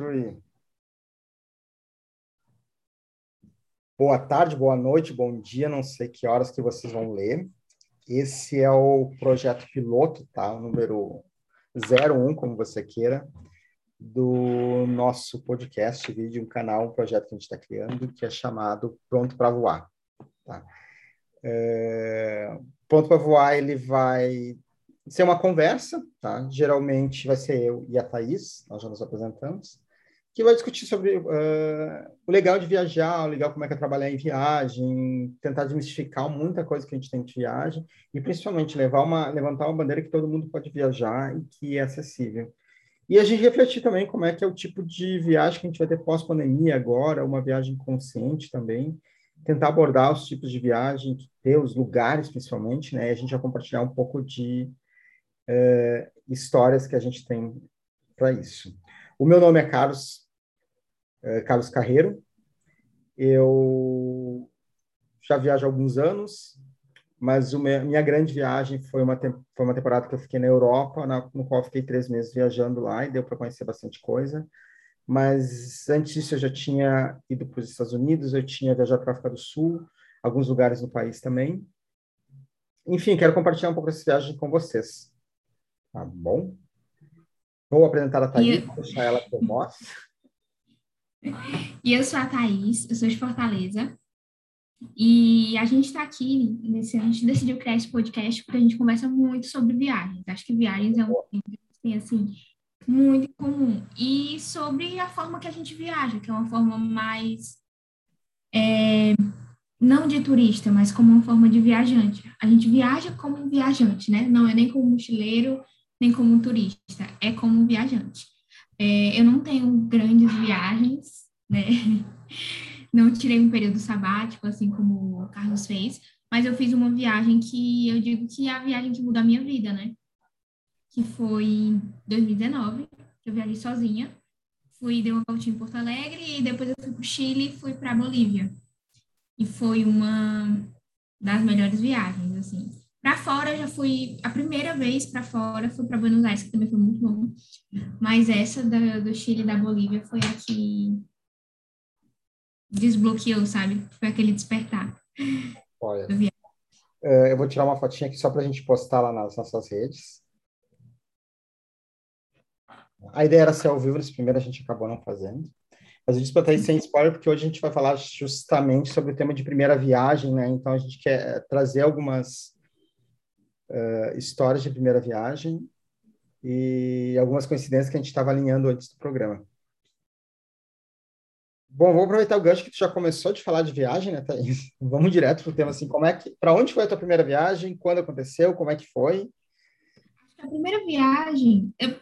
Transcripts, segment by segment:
Three. Boa tarde, boa noite, bom dia, não sei que horas que vocês vão ler. Esse é o projeto piloto, tá? O número 01, como você queira, do nosso podcast, vídeo, um canal, um projeto que a gente está criando, que é chamado Pronto para Voar. Tá? É... Pronto para Voar, ele vai ser uma conversa, tá? Geralmente vai ser eu e a Thaís, nós já nos apresentamos, que vai discutir sobre uh, o legal de viajar, o legal como é que é trabalhar em viagem, tentar desmistificar muita coisa que a gente tem de viagem e principalmente levar uma, levantar uma bandeira que todo mundo pode viajar e que é acessível. E a gente refletir também como é que é o tipo de viagem que a gente vai ter pós-pandemia agora, uma viagem consciente também, tentar abordar os tipos de viagem, ter os lugares principalmente, né? E a gente vai compartilhar um pouco de é, histórias que a gente tem para isso. O meu nome é Carlos, é, Carlos Carreiro. Eu já viajo há alguns anos, mas uma, minha grande viagem foi uma, foi uma temporada que eu fiquei na Europa, na, no qual fiquei três meses viajando lá e deu para conhecer bastante coisa. Mas antes disso eu já tinha ido para os Estados Unidos, eu tinha viajado para a África do Sul, alguns lugares no país também. Enfim, quero compartilhar um pouco dessa viagem com vocês. Tá bom? Vou apresentar a Thaís, vou deixar ela com voz. E eu sou a Thaís, eu sou de Fortaleza. E a gente está aqui, nesse, a gente decidiu criar esse podcast porque a gente conversa muito sobre viagens. Acho que viagens é um tema tem, assim, muito comum. E sobre a forma que a gente viaja, que é uma forma mais. É, não de turista, mas como uma forma de viajante. A gente viaja como um viajante, né? Não é nem como mochileiro, nem como turista, é como viajante. É, eu não tenho grandes viagens, né? Não tirei um período sabático, assim como o Carlos fez, mas eu fiz uma viagem que eu digo que é a viagem que mudou a minha vida, né? Que foi em 2019, que eu viajei sozinha. Fui, dei uma voltinha em Porto Alegre e depois eu fui para o Chile e fui para Bolívia. E foi uma das melhores viagens, assim. Para fora, já fui. A primeira vez para fora foi para Buenos Aires, que também foi muito bom. Mas essa da, do Chile e da Bolívia foi a que desbloqueou, sabe? Foi aquele despertar. Olha. É, eu vou tirar uma fotinha aqui só para a gente postar lá nas nossas redes. A ideia era ser ao vivo, nesse primeiro a gente acabou não fazendo. Mas eu disse para sem spoiler, porque hoje a gente vai falar justamente sobre o tema de primeira viagem, né? Então a gente quer trazer algumas uh, histórias de primeira viagem e algumas coincidências que a gente estava alinhando antes do programa. Bom, vou aproveitar o gancho que tu já começou de falar de viagem, né, Thaís? Vamos direto para o tema, assim, como é que, para onde foi a tua primeira viagem, quando aconteceu, como é que foi? A primeira viagem, eu,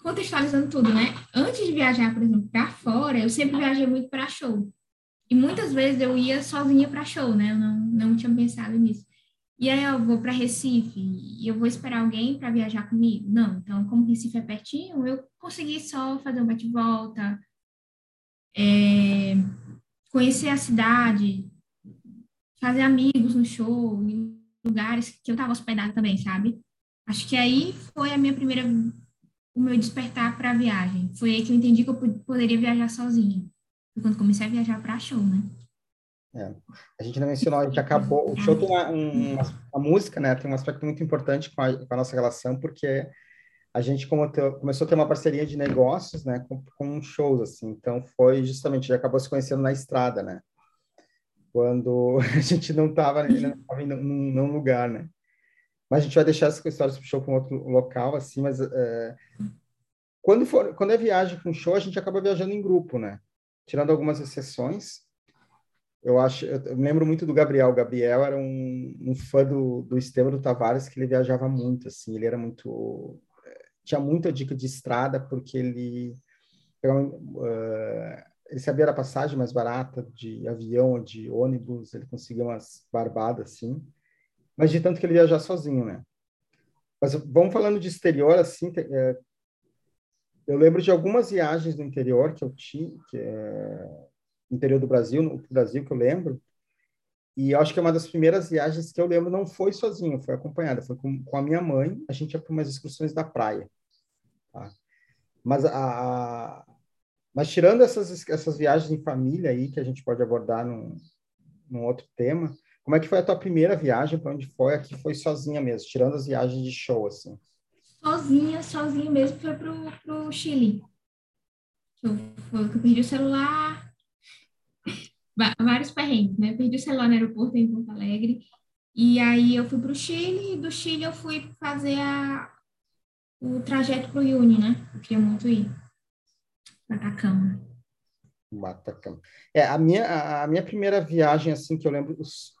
contextualizando tudo, né? Antes de viajar, por exemplo, para fora, eu sempre viajei muito para show. E muitas vezes eu ia sozinha para show, né? Eu não, não tinha pensado nisso. E aí eu vou para Recife e eu vou esperar alguém para viajar comigo? Não. Então, como Recife é pertinho, eu consegui só fazer um bate-volta, é, conhecer a cidade, fazer amigos no show, em lugares que eu estava hospedada também, sabe? Acho que aí foi a minha primeira, o meu despertar para a viagem. Foi aí que eu entendi que eu poderia viajar sozinha. Foi quando comecei a viajar para show, né? É. A gente não mencionou, a gente acabou. O show tem uma, uma, uma música, né? Tem um aspecto muito importante com a, com a nossa relação, porque a gente te, começou a ter uma parceria de negócios, né? Com, com shows, assim. Então foi justamente, já acabou se conhecendo na estrada, né? Quando a gente não estava num, num lugar, né? Mas a gente vai deixar essas histórias para o show para um outro local, assim. Mas é, quando for, quando é viagem com show, a gente acaba viajando em grupo, né? Tirando algumas exceções eu acho, eu lembro muito do Gabriel. O Gabriel era um, um fã do, do do Tavares, que ele viajava muito, assim, ele era muito, eh, tinha muita dica de estrada, porque ele, uh, ele sabia a passagem mais barata de avião, de ônibus, ele conseguia umas barbadas, assim, mas de tanto que ele viajava sozinho, né? Mas vamos falando de exterior, assim, eh, eu lembro de algumas viagens no interior que eu tinha, interior do Brasil, no Brasil que eu lembro. E acho que é uma das primeiras viagens que eu lembro não foi sozinho, foi acompanhada, foi com, com a minha mãe. A gente ia para umas excursões da praia. Tá? Mas a, Mas tirando essas, essas viagens em família aí, que a gente pode abordar num, num outro tema, como é que foi a tua primeira viagem? Para onde foi? Aqui foi sozinha mesmo, tirando as viagens de show, assim. Sozinha, sozinha mesmo, foi pro, pro Chile. Eu, eu perdi o celular, vários perrengues, né? Perdi o celular no aeroporto em Porto Alegre. E aí eu fui para o Chile, e do Chile eu fui fazer a, o trajeto para o Uni, né? Eu queria muito ir para Atacama. Atacama. É, a minha, a minha primeira viagem, assim, que eu lembro... Os...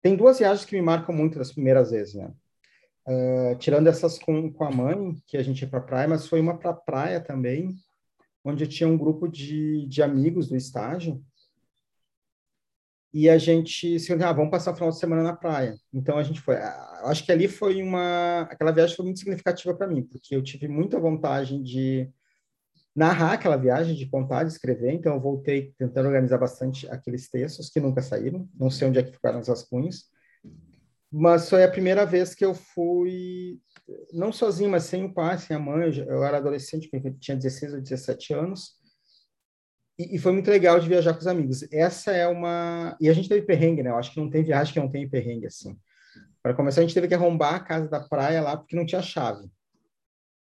Tem duas viagens que me marcam muito das primeiras vezes, né? Uh, tirando essas com, com a mãe, que a gente ia para praia, mas foi uma para praia também, onde eu tinha um grupo de, de amigos do estágio, e a gente se ah, vamos passar o final de semana na praia. Então a gente foi. Acho que ali foi uma. Aquela viagem foi muito significativa para mim, porque eu tive muita vontade de narrar aquela viagem, de contar, de escrever. Então eu voltei tentando organizar bastante aqueles textos que nunca saíram. Não sei onde é que ficaram os rascunhos. Mas foi a primeira vez que eu fui, não sozinho, mas sem o pai, sem a mãe. Eu era adolescente, tinha 16 ou 17 anos. E, e, foi muito legal de viajar com os amigos. Essa é uma. E a gente teve perrengue, né? Eu acho que não tem viagem que não tem perrengue assim. Para começar, a gente teve que arrombar a casa da praia lá porque não tinha chave.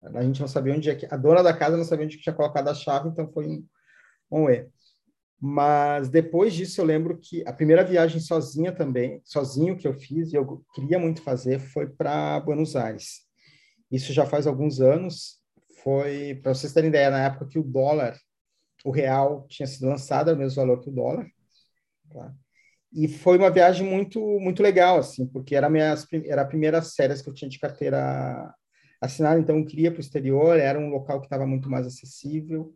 A gente não sabia onde é que. A dona da casa não sabia onde tinha colocado a chave, então foi um, um erro. Mas depois disso, eu lembro que a primeira viagem sozinha também, sozinho que eu fiz, e eu queria muito fazer, foi para Buenos Aires. Isso já faz alguns anos. Foi, para vocês terem ideia, na época que o dólar o real tinha sido lançado, ao mesmo valor que o dólar. Tá? E foi uma viagem muito muito legal, assim, porque era, minha, era a primeira série que eu tinha de carteira assinada, então eu queria para o exterior, era um local que estava muito mais acessível.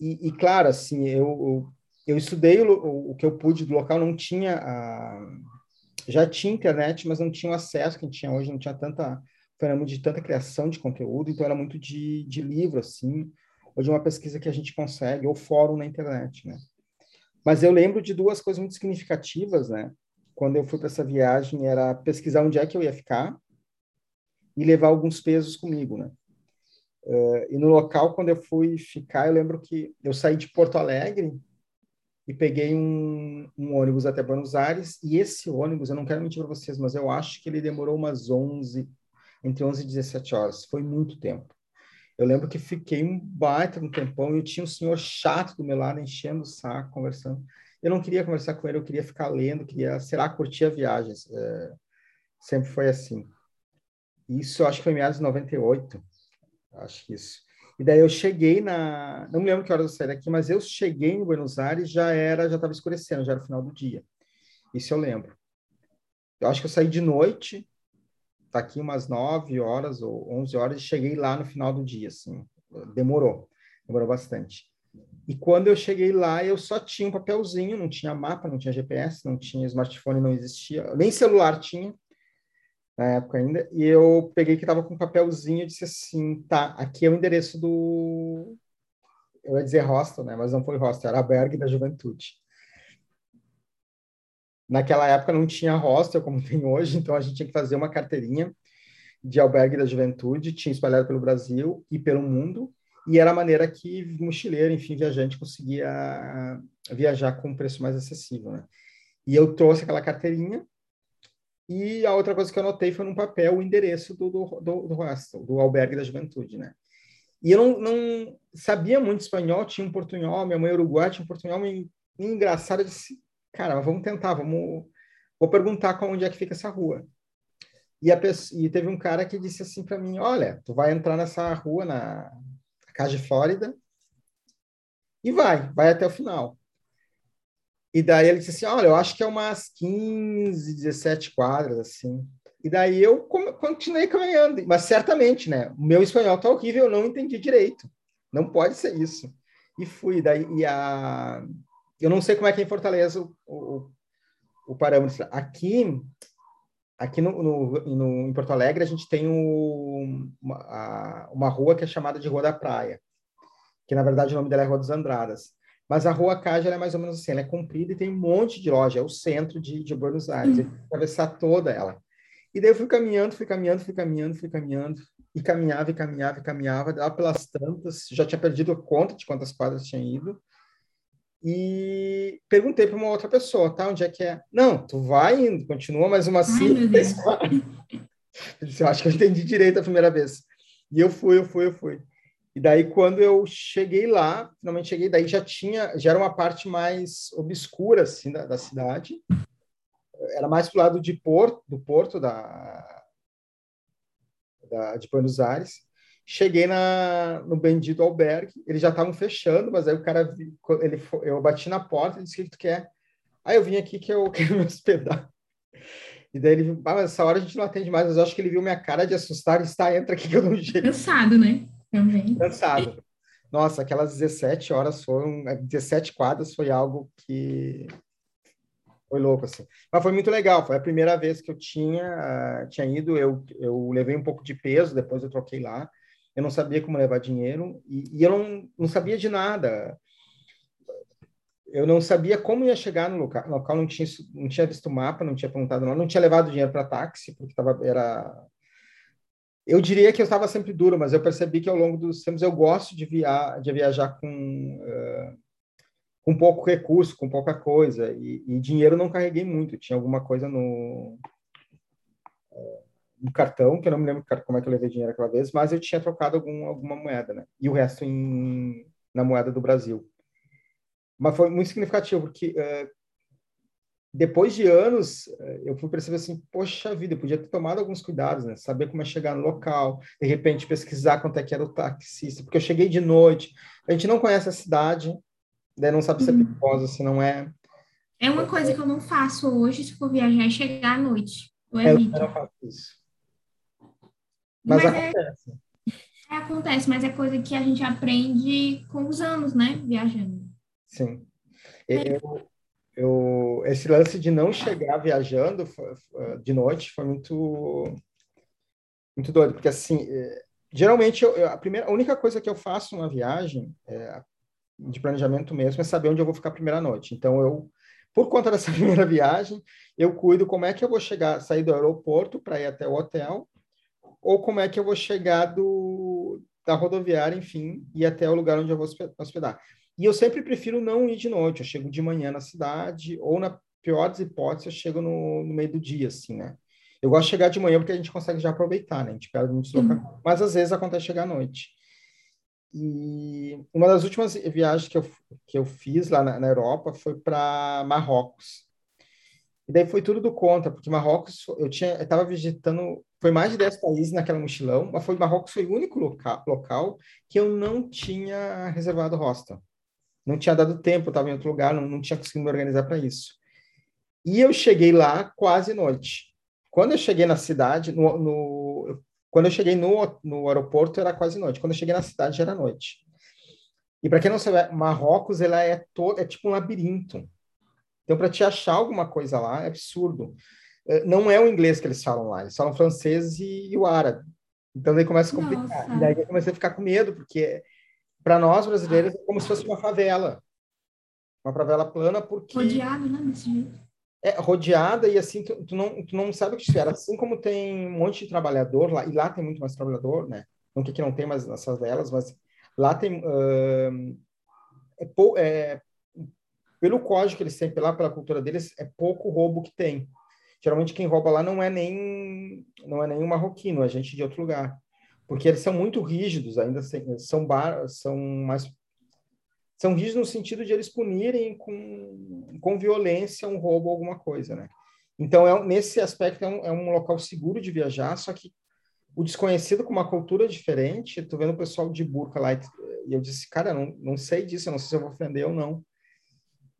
E, e claro, assim, eu, eu, eu estudei o, o, que eu pude do local, não tinha a, já tinha internet, mas não tinha o acesso que a gente tinha hoje, não tinha tanta fenômeno de tanta criação de conteúdo, então era muito de, de livro, assim, ou de uma pesquisa que a gente consegue, ou fórum na internet, né? Mas eu lembro de duas coisas muito significativas, né? Quando eu fui para essa viagem, era pesquisar onde é que eu ia ficar e levar alguns pesos comigo, né? Uh, e no local, quando eu fui ficar, eu lembro que eu saí de Porto Alegre e peguei um, um, ônibus até Buenos Aires, e esse ônibus, eu não quero mentir para vocês, mas eu acho que ele demorou umas 11, entre 11 e 17 horas, foi muito tempo. Eu lembro que fiquei um baita um tempão e tinha um senhor chato do meu lado, enchendo o saco, conversando. Eu não queria conversar com ele, eu queria ficar lendo, queria, sei lá, curtir a viagem. É, sempre foi assim. Isso, acho que foi em meados de 98. Acho que isso. E daí eu cheguei na... Não me lembro que horas eu saí daqui, mas eu cheguei em Buenos Aires, já era, já estava escurecendo, já era o final do dia. Isso eu lembro. Eu acho que eu saí de noite, tá aqui umas 9 horas ou 11 horas cheguei lá no final do dia, assim. Demorou, demorou bastante. E quando eu cheguei lá, eu só tinha um papelzinho, não tinha mapa, não tinha GPS, não tinha smartphone, não existia, nem celular tinha na época ainda. E eu peguei que estava com um papelzinho e disse assim: tá, aqui é o endereço do. Eu ia dizer hostel, né? Mas não foi hostel, era albergue da juventude. Naquela época não tinha hostel como tem hoje, então a gente tinha que fazer uma carteirinha de albergue da juventude, tinha espalhado pelo Brasil e pelo mundo, e era a maneira que mochileiro, enfim, viajante conseguia viajar com um preço mais acessível, né? E eu trouxe aquela carteirinha, e a outra coisa que eu anotei foi num papel o endereço do, do, do, do hostel, do albergue da juventude, né? E eu não, não sabia muito espanhol, tinha um portunhol, minha mãe é uruguaia tinha um portunhol, e, engraçado, eu disse, cara, vamos tentar, vamos, vou perguntar onde é que fica essa rua. E, a e teve um cara que disse assim para mim, olha, tu vai entrar nessa rua na Casa de Flórida e vai, vai até o final. E daí ele disse assim, olha, eu acho que é umas 15, 17 quadras, assim. E daí eu continuei caminhando, mas certamente, né? O meu espanhol tá horrível, eu não entendi direito. Não pode ser isso. E fui, daí, e a, eu não sei como é que é em Fortaleza o, o, o parâmetro. Aqui, aqui no, no, no, em Porto Alegre, a gente tem o, uma, a, uma rua que é chamada de Rua da Praia, que na verdade o nome dela é Rua dos Andradas. Mas a Rua Caja é mais ou menos assim, ela é comprida e tem um monte de loja, é o centro de, de Buenos Aires, uhum. atravessar toda ela. E daí eu fui caminhando, fui caminhando, fui caminhando, fui caminhando, e caminhava, e caminhava, e caminhava, lá pelas tantas, já tinha perdido a conta de quantas quadras tinha ido, e perguntei para uma outra pessoa, tá, onde é que é? Não, tu vai indo, continua mais uma cinco, eu acho que eu entendi direito a primeira vez. E eu fui, eu fui, eu fui. E daí, quando eu cheguei lá, finalmente cheguei, daí já tinha, já era uma parte mais obscura, assim, da, da cidade. Era mais pro lado de Porto, do porto da, da, de Buenos Aires. Cheguei na, no bendito albergue, eles já estavam fechando, mas aí o cara, ele, eu bati na porta, ele disse, o que tu quer? Aí eu vim aqui que eu quero me hospedar. E daí ele, ah, mas essa hora a gente não atende mais, mas eu acho que ele viu minha cara de assustar e está, entra aqui que eu um jeito. Cansado, né? Também. Cansado. Nossa, aquelas 17 horas foram, 17 quadras foi algo que foi louco, assim. Mas foi muito legal, foi a primeira vez que eu tinha, uh, tinha ido, eu, eu levei um pouco de peso, depois eu troquei lá, eu não sabia como levar dinheiro, e, e eu não, não sabia de nada. Eu não sabia como ia chegar no local, no local não tinha, não tinha visto o mapa, não tinha perguntado nada, não tinha levado dinheiro para táxi, porque tava, era... Eu diria que eu estava sempre duro, mas eu percebi que ao longo dos tempos eu gosto de, via, de viajar com... Uh, com pouco recurso, com pouca coisa. E, e, dinheiro não carreguei muito. Tinha alguma coisa no, no cartão, que eu não me lembro como é que eu levei dinheiro aquela vez, mas eu tinha trocado algum, alguma moeda, né? E o resto em, na moeda do Brasil. Mas foi muito significativo, porque uh, depois de anos, eu fui perceber assim, poxa vida, eu podia ter tomado alguns cuidados, né? Saber como é chegar no local, de repente pesquisar quanto é que era o taxista, porque eu cheguei de noite, a gente não conhece a cidade, Daí não sabe se é uhum. perigosa, se não é. É uma coisa que eu não faço hoje, se for viajar, é chegar à noite. Eu é. Eu não faço isso. Mas, mas é acontece. É, é, acontece, mas é coisa que a gente aprende com os anos, né? Viajando. Sim. É. Eu, eu, esse lance de não chegar viajando de noite foi muito muito doido, porque assim, geralmente eu, a primeira, a única coisa que eu faço numa viagem, é, de planejamento mesmo é saber onde eu vou ficar a primeira noite. Então, eu, por conta dessa primeira viagem, eu cuido como é que eu vou chegar, sair do aeroporto para ir até o hotel, ou como é que eu vou chegar do, da rodoviária, enfim, e até o lugar onde eu vou hospedar. E eu sempre prefiro não ir de noite, eu chego de manhã na cidade, ou na pior das hipóteses, eu chego no, no meio do dia, assim, né? Eu gosto de chegar de manhã porque a gente consegue já aproveitar, né? A gente pega muito deslocamento. Uhum. Mas às vezes acontece chegar à noite. E uma das últimas viagens que eu, que eu fiz lá na, na Europa foi para Marrocos. E daí foi tudo do contra, porque Marrocos, eu tinha, estava visitando, foi mais de 10 países naquela mochilão, mas foi Marrocos foi o único local, local que eu não tinha reservado hostel. Não tinha dado tempo, estava em outro lugar, não, não tinha conseguido me organizar para isso. E eu cheguei lá quase noite. Quando eu cheguei na cidade, no, no, quando eu cheguei no, no aeroporto, era quase noite. Quando eu cheguei na cidade, já era noite. E para quem não sabe, Marrocos ela é todo é tipo um labirinto. Então, para te achar alguma coisa lá, é absurdo. É, não é o inglês que eles falam lá, eles falam francês e, o árabe. Então, daí começa a complicar. Nossa. E daí eu comecei a ficar com medo, porque para nós brasileiros é como se fosse uma favela. Uma favela plana, porque. Rodeado, né? Desse jeito é rodeada e assim tu, tu, não tu não sabe o que espera assim como tem um monte de trabalhador lá e lá tem muito mais trabalhador né não que aqui não tem mais nessas velas mas lá tem uh, é, é, pelo código que eles têm pela pela cultura deles é pouco roubo que tem geralmente quem rouba lá não é nem não é nem um marroquino é gente de outro lugar porque eles são muito rígidos ainda são bar, são mais são rígidos no sentido de eles punirem com, com violência um roubo ou alguma coisa, né? Então, é, nesse aspecto, é um, é um local seguro de viajar, só que o desconhecido com uma cultura diferente, tô vendo o pessoal de burca lá, e eu disse, cara, não, não sei disso, eu não sei se eu vou ofender ou não.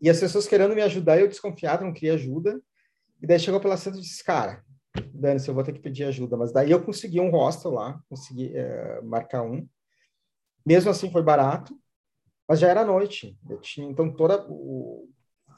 E as pessoas querendo me ajudar, eu desconfiado, não queria ajuda, e daí chegou pela centro e disse, cara, Dani, eu vou ter que pedir ajuda, mas daí eu consegui um hostel lá, consegui é, marcar um, mesmo assim foi barato, mas já era noite. Eu tinha, então, toda o,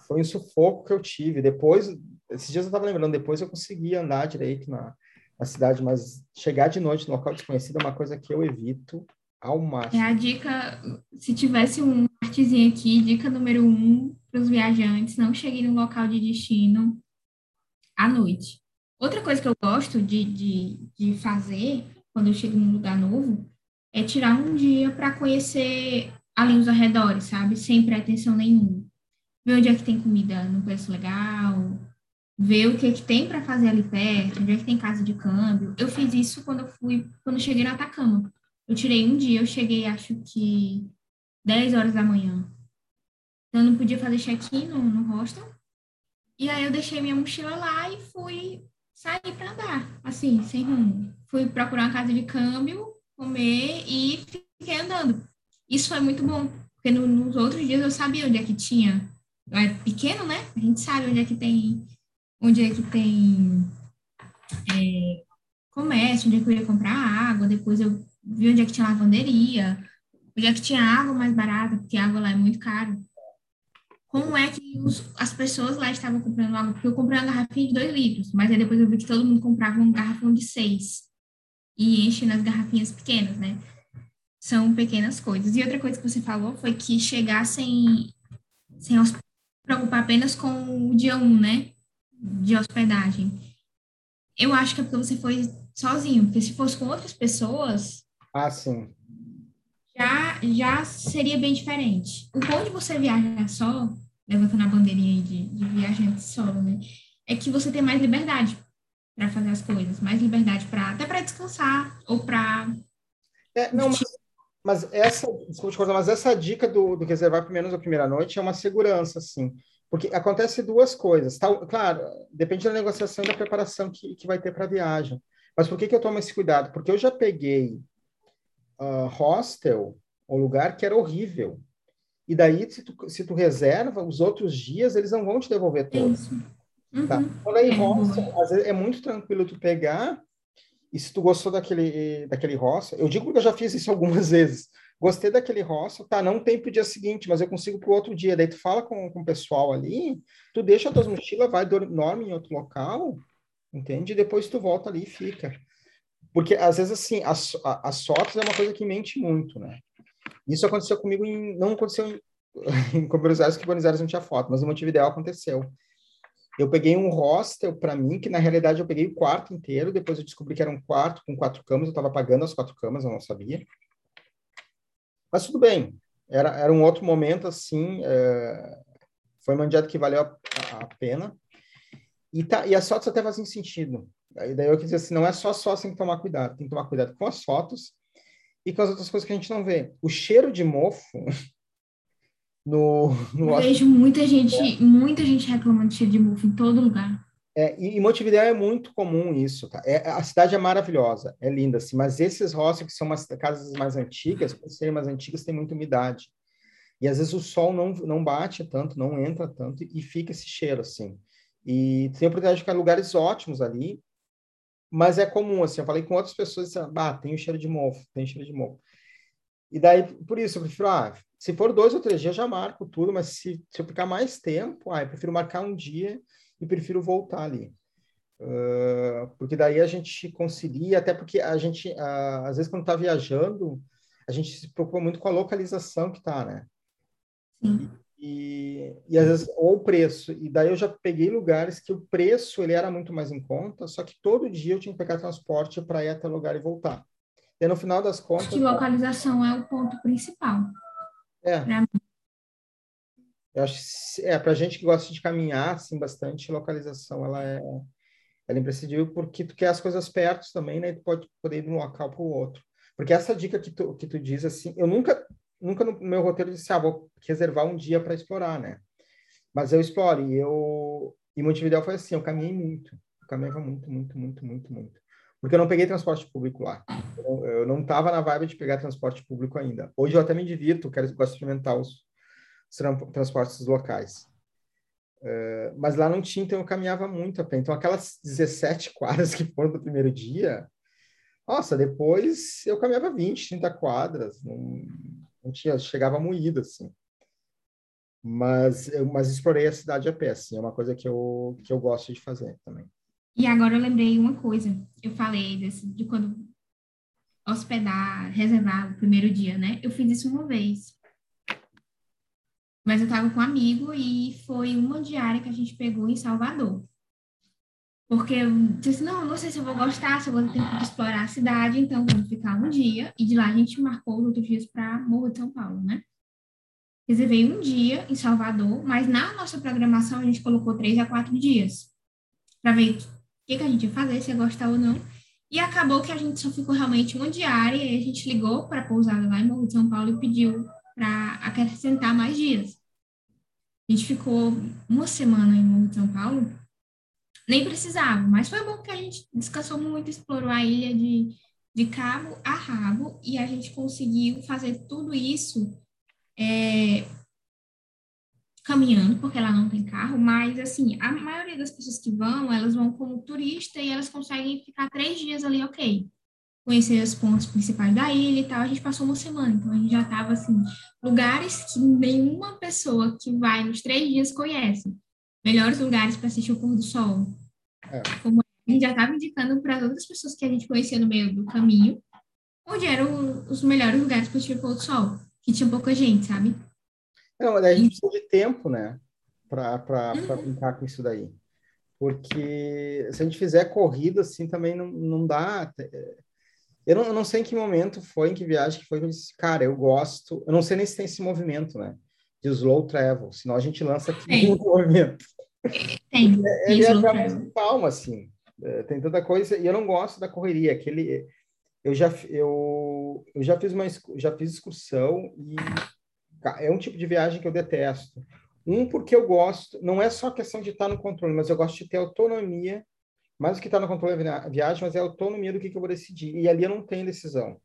foi um sufoco que eu tive. Depois, esses dias eu estava lembrando, depois eu consegui andar direito na, na cidade, mas chegar de noite no local desconhecido é uma coisa que eu evito ao máximo. É a dica, se tivesse um artezinho aqui, dica número um para os viajantes, não cheguem no local de destino à noite. Outra coisa que eu gosto de, de, de fazer quando eu chego num lugar novo, é tirar um dia para conhecer ali os arredores, sabe? Sem pretensão nenhuma. Ver onde é que tem comida no preço legal, ver o que, é que tem para fazer ali perto, onde é que tem casa de câmbio. Eu fiz isso quando eu fui, quando eu cheguei na Atacama. Eu tirei um dia, eu cheguei acho que 10 horas da manhã. Então eu não podia fazer check-in no, no hostel. E aí eu deixei minha mochila lá e fui sair para andar, assim, sem rumo. Fui procurar uma casa de câmbio, comer e fiquei andando. Isso foi muito bom, porque no, nos outros dias eu sabia onde é que tinha. É pequeno, né? A gente sabe onde é que tem onde é que tem é, comércio, onde é que eu ia comprar água, depois eu vi onde é que tinha lavanderia, onde é que tinha água mais barata, porque água lá é muito caro. Como é que os, as pessoas lá estavam comprando água? Porque eu comprei uma garrafinha de dois litros, mas aí depois eu vi que todo mundo comprava um garrafão de seis e enche nas garrafinhas pequenas, né? São pequenas coisas. E outra coisa que você falou foi que chegar sem, sem se preocupar apenas com o dia um, né? de hospedagem. Eu acho que é porque você foi sozinho, porque se fosse com outras pessoas. Ah, sim. Já, já seria bem diferente. O bom de você viajar só, levantando a bandeirinha de, de viajante solo, né? É que você tem mais liberdade para fazer as coisas, mais liberdade para até para descansar ou para. É, não, mas, mas, essa, desculpa mas essa dica do, do reservar pelo menos a primeira noite é uma segurança, assim. Porque acontece duas coisas. Tá? Claro, depende da negociação e da preparação que, que vai ter para a viagem. Mas por que, que eu tomo esse cuidado? Porque eu já peguei uh, hostel, um lugar que era horrível. E daí, se tu, se tu reserva, os outros dias, eles não vão te devolver todos. Uhum. Tá? Aí, é hostel, às vezes é muito tranquilo tu pegar, e se tu gostou daquele, daquele hostel, eu digo porque eu já fiz isso algumas vezes gostei daquele hostel, tá, não tem pro dia seguinte, mas eu consigo pro outro dia. Daí tu fala com, com o pessoal ali, tu deixa as tuas mochilas, vai, dorme em outro local, entende? E depois tu volta ali e fica. Porque, às vezes, assim, as, as fotos é uma coisa que mente muito, né? Isso aconteceu comigo em... Não aconteceu em, em que Buenos Aires não tinha foto, mas no motivo ideal aconteceu. Eu peguei um hostel para mim, que na realidade eu peguei o quarto inteiro, depois eu descobri que era um quarto com quatro camas, eu estava pagando as quatro camas, eu não sabia. Mas tudo bem, era, era um outro momento, assim, é, foi uma dieta que valeu a, a, pena. E, tá, e as fotos até fazem sentido. Aí daí eu quis dizer assim, não é só só tem que tomar cuidado, tem que tomar cuidado com as fotos e com as outras coisas que a gente não vê. O cheiro de mofo no, no vejo muita gente, é. muita gente reclamando de cheiro de mofo em todo lugar. É, e, e Montevideo é muito comum isso, tá? É, a cidade é maravilhosa, é linda, assim, mas esses hostels que são umas casas mais antigas, por serem mais antigas, tem muita umidade. E às vezes o sol não, não bate tanto, não entra tanto, e fica esse cheiro, assim. E tem a oportunidade de ficar em lugares ótimos ali, mas é comum, assim, eu falei com outras pessoas, assim, ah, tem o cheiro de mofo, tem cheiro de mofo. E daí, por isso, eu prefiro, ah, se for dois ou três dias, já marco tudo, mas se, se eu ficar mais tempo, ah, eu prefiro marcar um dia e prefiro voltar ali. Uh, porque daí a gente concilia, até porque a gente, uh, às vezes, quando está viajando, a gente se preocupa muito com a localização que está, né? Sim. E, e às vezes, ou o preço. E daí eu já peguei lugares que o preço ele era muito mais em conta, só que todo dia eu tinha que pegar transporte para ir até o lugar e voltar. E no final das contas. Acho que localização é o ponto principal. É. Eu acho é para gente que gosta de caminhar assim bastante, localização ela é ela é imprescindível porque tu quer as coisas perto também, né? E tu pode poder ir de um local para o outro. Porque essa dica que tu que tu diz assim, eu nunca nunca no meu roteiro disse ah, vou reservar um dia para explorar, né? Mas eu exploro e eu e Montevideo foi assim, eu caminhei muito, eu caminhava muito, muito, muito, muito, muito. Porque eu não peguei transporte público lá. Eu não estava na vibe de pegar transporte público ainda. Hoje eu até me divirto, quero gosto de experimentar os, transportes locais. Uh, mas lá não tinha, então eu caminhava muito a pé. Então, aquelas 17 quadras que foram do primeiro dia, nossa, depois eu caminhava 20, 30 quadras, não, não tinha, chegava moído, assim. Mas, eu, mas explorei a cidade a pé, assim, é uma coisa que eu, que eu gosto de fazer também. E agora eu lembrei uma coisa, eu falei desse, de quando hospedar, reservar o primeiro dia, né? Eu fiz isso uma vez. Mas eu estava com um amigo e foi uma diária que a gente pegou em Salvador. Porque eu disse, não, não sei se eu vou gostar, se eu vou ter tempo de explorar a cidade, então vamos ficar um dia. E de lá a gente marcou os outros dias para Morro de São Paulo, né? Reservei um dia em Salvador, mas na nossa programação a gente colocou três a quatro dias para ver o que, que a gente ia fazer, se ia gostar ou não. E acabou que a gente só ficou realmente uma diária, e a gente ligou para a pousada lá em Morro de São Paulo e pediu para acrescentar mais dias. A gente ficou uma semana em Morro de São Paulo, nem precisava, mas foi bom que a gente descansou muito, explorou a ilha de, de cabo a rabo, e a gente conseguiu fazer tudo isso é, caminhando, porque ela não tem carro, mas, assim, a maioria das pessoas que vão, elas vão como turista e elas conseguem ficar três dias ali, ok. Conhecer os pontos principais da ilha e tal. A gente passou uma semana, então a gente já estava, assim, lugares que nenhuma pessoa que vai nos três dias conhece. Melhores lugares para assistir o pôr do sol. É. Como a gente já estava indicando para as outras pessoas que a gente conhecia no meio do caminho, onde eram os melhores lugares para assistir o pôr do sol, que tinha pouca gente, sabe? Não, mas a gente precisa de tempo, né? Para uhum. brincar com isso daí. Porque se a gente fizer corrida assim também não, não dá. Eu não, eu não sei em que momento foi, em que viagem que foi que eu disse, cara, eu gosto. Eu não sei nem se tem esse movimento, né? De slow travel, senão a gente lança aqui um movimento. Tem. É, ele é mais calma, assim. É, tem tanta coisa, e eu não gosto da correria. Aquele, eu já, eu, eu já fiz uma já fiz excursão e é um tipo de viagem que eu detesto. Um, porque eu gosto, não é só questão de estar no controle, mas eu gosto de ter autonomia, mais do que estar no controle da viagem, mas é a autonomia do que, que eu vou decidir. E ali eu não tenho decisão.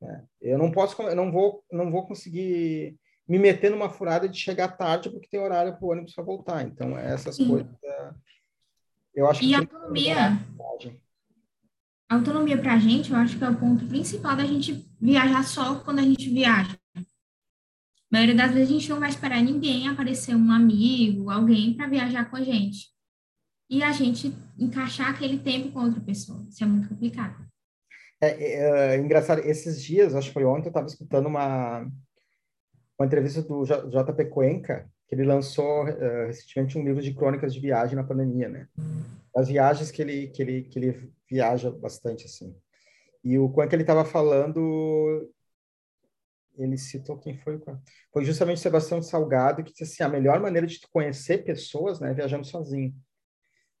Né? Eu não posso, eu não vou, não vou conseguir me meter numa furada de chegar tarde porque tem horário para o ônibus para voltar. Então, essas Sim. coisas. Eu acho e que. Autonomia. A autonomia para a gente, eu acho que é o ponto principal da gente viajar só quando a gente viaja. A maioria das vezes a gente não vai esperar ninguém aparecer um amigo, alguém para viajar com a gente. E a gente encaixar aquele tempo com outra pessoa. Isso é muito complicado. É, é, é engraçado, esses dias, acho que foi ontem, eu estava escutando uma, uma entrevista do JP Cuenca, que ele lançou uh, recentemente um livro de crônicas de viagem na pandemia, né? As viagens que ele, que ele, que ele viaja bastante, assim. E o Cuenca, ele estava falando ele citou quem foi? Foi justamente Sebastião Salgado que disse assim, a melhor maneira de conhecer pessoas, né, é viajando sozinho.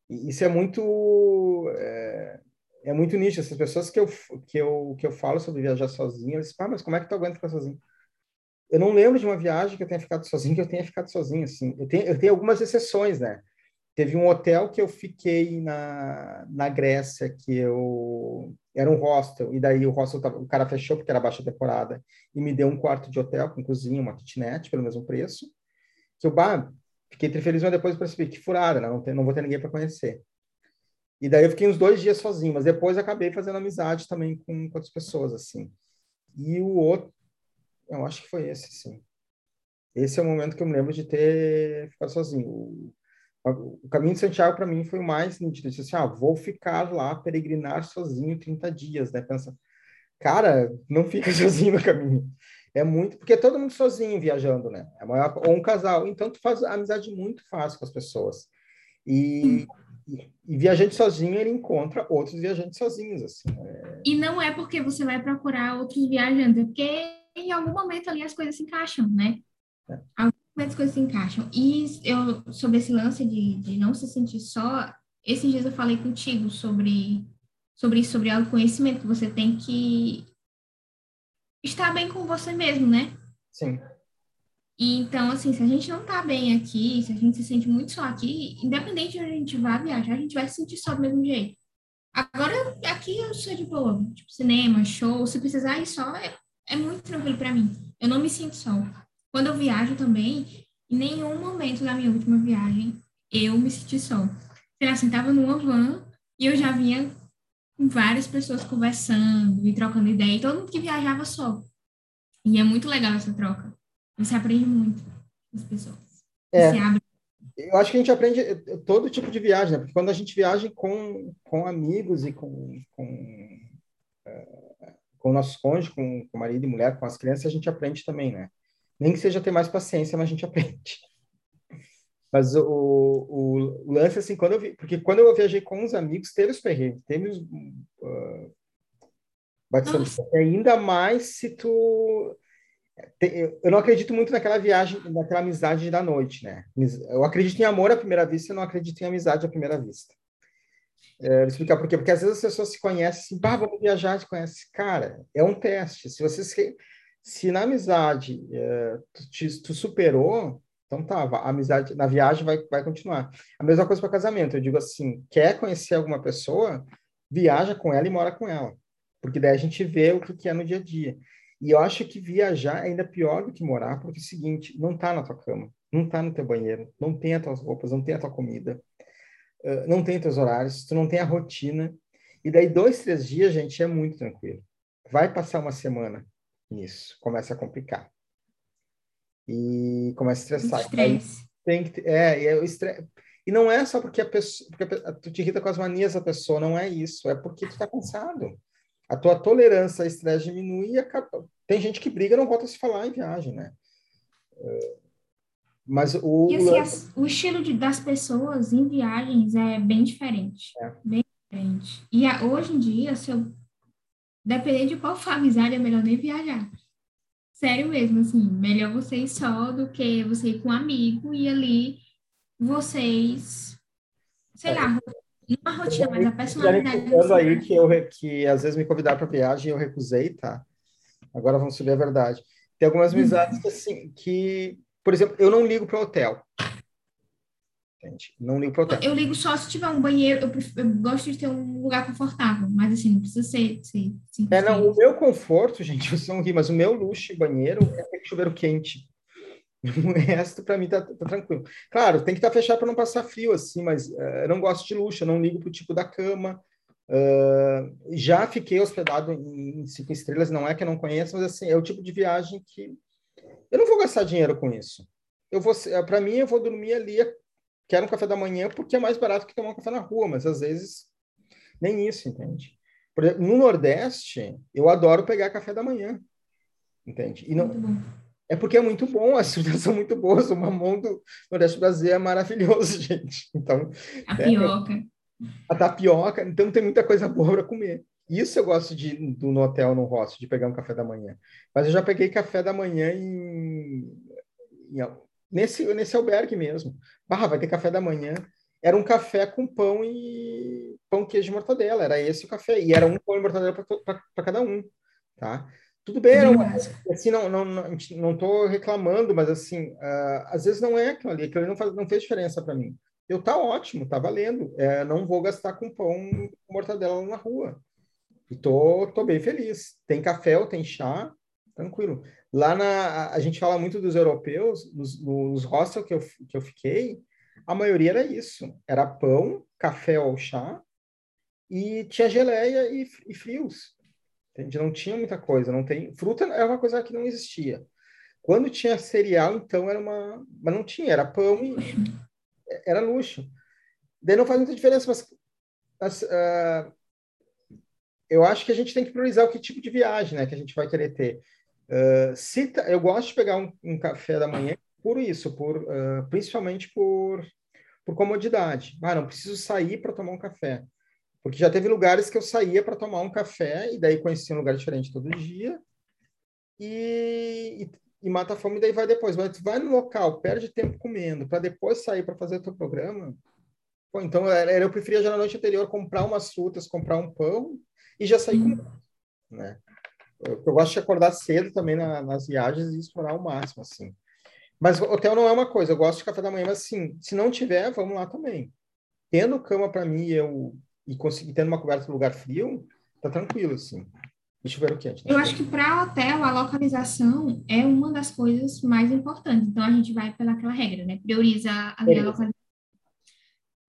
E isso é muito é, é muito nicho. Essas pessoas que eu que eu que eu falo sobre viajar sozinho, eles falam, ah, mas como é que tu aguenta ficar sozinho? Eu não lembro de uma viagem que eu tenha ficado sozinho, que eu tenha ficado sozinho assim. Eu tenho eu tenho algumas exceções, né? Teve um hotel que eu fiquei na, na Grécia, que eu era um hostel, e daí o hostel tava, o cara fechou porque era baixa temporada e me deu um quarto de hotel com cozinha, uma kitnet pelo mesmo preço. Que eu fiquei feliz, mas depois percebi que furada, né? não, tem, não vou ter ninguém para conhecer. E daí eu fiquei uns dois dias sozinho, mas depois acabei fazendo amizade também com, com outras pessoas, assim. E o outro, eu acho que foi esse, sim. Esse é o momento que eu me lembro de ter ficado sozinho. O, caminho de Santiago, para mim, foi o mais nítido. Eu disse assim, ah, vou ficar lá, peregrinar sozinho 30 dias, né? Pensa, cara, não fica sozinho no caminho. É muito, porque é todo mundo sozinho viajando, né? É maior, ou um casal. Então, tu faz amizade muito fácil com as pessoas. E, e, e, viajante sozinho, ele encontra outros viajantes sozinhos, assim. É... E não é porque você vai procurar outros viajantes, é porque em algum momento ali as coisas se encaixam, né? É como as coisas se encaixam. E eu, sobre esse lance de, de não se sentir só, esses dias eu falei contigo sobre, sobre isso, sobre autoconhecimento, que você tem que estar bem com você mesmo, né? Sim. E, então, assim, se a gente não tá bem aqui, se a gente se sente muito só aqui, independente de onde a gente vá viajar, a gente vai se sentir só do mesmo jeito. Agora, aqui eu sou de boa, tipo, cinema, show, se precisar ir só, é, é muito tranquilo para mim. Eu não me sinto só. Quando eu viajo também, em nenhum momento da minha última viagem eu me senti só. Eu assim, tava numa van e eu já vinha com várias pessoas conversando e trocando ideia, e todo mundo que viajava só. E é muito legal essa troca. Você aprende muito com as pessoas. É. Eu acho que a gente aprende todo tipo de viagem, né? Porque quando a gente viaja com, com amigos e com, com, uh, com nossos cônjuges, com, com marido e mulher, com as crianças, a gente aprende também, né? Nem que seja ter mais paciência, mas a gente aprende. Mas o, o, o, lance, assim, quando eu vi, porque quando eu viajei com os amigos, teve os perrengues, teve os uh, ainda mais se tu eu não acredito muito naquela viagem, naquela amizade da noite, né? Eu acredito em amor à primeira vista, eu não acredito em amizade à primeira vista. É, explicar por quê. Porque às vezes as pessoas se conhecem assim, bah, vamos viajar, se conhece. Cara, é um teste. Se você se, se na amizade é, tu, te, tu, superou, então tá, a amizade na viagem vai, vai continuar. A mesma coisa para casamento. Eu digo assim, quer conhecer alguma pessoa, viaja com ela e mora com ela. Porque daí a gente vê o que, que é no dia a dia. E eu acho que viajar é ainda pior do que morar, porque é o seguinte, não tá na tua cama, não tá no teu banheiro, não tem as tuas roupas, não tem a tua comida, uh, não tem teus horários, tu não tem a rotina. E daí dois, três dias, gente, é muito tranquilo. Vai passar uma semana nisso, começa a complicar. E começa a estressar. Tem que, é, é o. E não é só porque a pessoa, porque a, tu te irrita com as manias da pessoa, não é isso. É porque tu tá cansado a tua tolerância a estresse diminui e acaba... tem gente que briga não volta a se falar em viagem, né? É, mas o e assim, as, o estilo de, das pessoas em viagens é bem diferente, é. bem diferente. E a, hoje em dia, se eu depender de qual for a amizade, é melhor nem viajar. Sério mesmo, assim, melhor você ir só do que você ir com um amigo e ali vocês, sei é. lá, uma rotina, mas a personalidade. Já aí que, eu, que às vezes me convidaram para viagem e eu recusei, tá? Agora vamos subir a verdade. Tem algumas uhum. amizades que, assim, que, por exemplo, eu não ligo para hotel. Entende? Não ligo para hotel. Eu ligo só se tiver um banheiro, eu, eu, gosto de ter um lugar confortável, mas assim, não precisa ser. ser é, não, o meu conforto, gente, vocês vão rir, mas o meu luxo de banheiro é chuveiro quente. O resto, para mim, tá, tá, tranquilo. Claro, tem que estar tá fechado para não passar frio, assim, mas uh, eu não gosto de luxo, eu não ligo para o tipo da cama. Uh, já fiquei hospedado em, em cinco estrelas, não é que eu não conheço, mas assim, é o tipo de viagem que eu não vou gastar dinheiro com isso. Eu vou, para mim, eu vou dormir ali, quero um café da manhã porque é mais barato que tomar um café na rua, mas às vezes nem isso, entende? Exemplo, no Nordeste, eu adoro pegar café da manhã, entende? E não, é porque é muito bom, as frutas são muito boas. O mamão do Nordeste do Brasil é maravilhoso, gente. Então, a tapioca. É, a tapioca. Então, tem muita coisa boa para comer. Isso eu gosto de do, no hotel, no hostel, de pegar um café da manhã. Mas eu já peguei café da manhã em, em nesse, nesse albergue mesmo. Barra, vai ter café da manhã. Era um café com pão e pão, queijo e mortadela. Era esse o café. E era um pão e mortadela para cada um, tá? Tudo bem, era assim, não, não, não, não tô reclamando, mas assim, uh, às vezes não é aquilo ali, aquilo ali não, faz, não fez diferença para mim. Eu tá ótimo, tá valendo. É, não vou gastar com pão com mortadela na rua. E tô, tô bem feliz. Tem café ou tem chá, tranquilo. Lá na, a gente fala muito dos europeus, nos, nos hostels que eu, que eu fiquei, a maioria era isso. Era pão, café ou chá, e tinha geleia e, e frios. Entende? Não tinha muita coisa, não tem. Fruta é uma coisa que não existia. Quando tinha cereal, então era uma. Mas não tinha, era pão e. Era luxo. Daí não faz muita diferença, mas. mas uh, eu acho que a gente tem que priorizar o que tipo de viagem né, que a gente vai querer ter. Uh, se eu gosto de pegar um, um, café da manhã por isso, por, uh, principalmente por, por comodidade. Ah, não preciso sair para tomar um café. Porque já teve lugares que eu saía para tomar um café e daí conhecia um lugar diferente todo dia e, e, e mata a fome e daí vai depois. Mas tu vai no local, perde tempo comendo para depois sair para fazer o teu programa. Pô, então eu preferia já na noite anterior comprar umas frutas, comprar um pão e já sair com né? Eu, eu, gosto de acordar cedo também na, nas viagens e explorar ao máximo, assim. Mas hotel não é uma coisa, eu gosto de café da manhã, mas assim, se não tiver, vamos lá também. Tendo cama para mim, eu e conseguir tendo uma coberta no lugar frio, tá tranquilo, assim. E chuveiro quente. Né? Eu acho que para hotel, a localização é uma das coisas mais importantes. Então, a gente vai pelaquela regra, né? Prioriza a é. localização.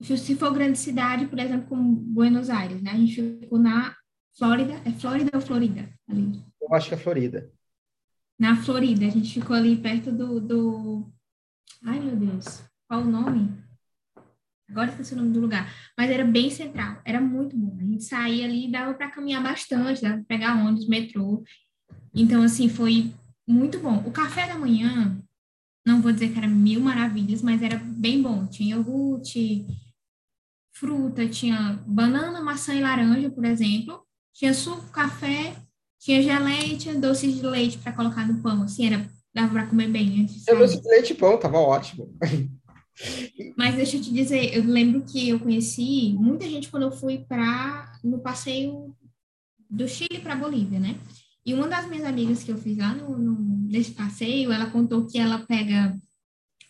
Se for grande cidade, por exemplo, como Buenos Aires, né? A gente ficou na Flórida. É Flórida ou Florida? Ali? Eu acho que é Florida. Na Florida. A gente ficou ali perto do... do... Ai, meu Deus. Qual o nome? Agora esqueci o nome do lugar. Mas era bem central, era muito bom. A gente saía ali, dava para caminhar bastante, dava para pegar ônibus, metrô. Então, assim, foi muito bom. O café da manhã, não vou dizer que era mil maravilhas, mas era bem bom. Tinha iogurte, fruta, tinha banana, maçã e laranja, por exemplo. Tinha suco, café, tinha geleia tinha doces de leite para colocar no pão. Assim, era, dava para comer bem antes. Tinha doce de leite e pão, tava ótimo. Mas deixa eu te dizer, eu lembro que eu conheci muita gente quando eu fui para no passeio do Chile para Bolívia, né? E uma das minhas amigas que eu fiz lá no, no, nesse passeio, ela contou que ela pega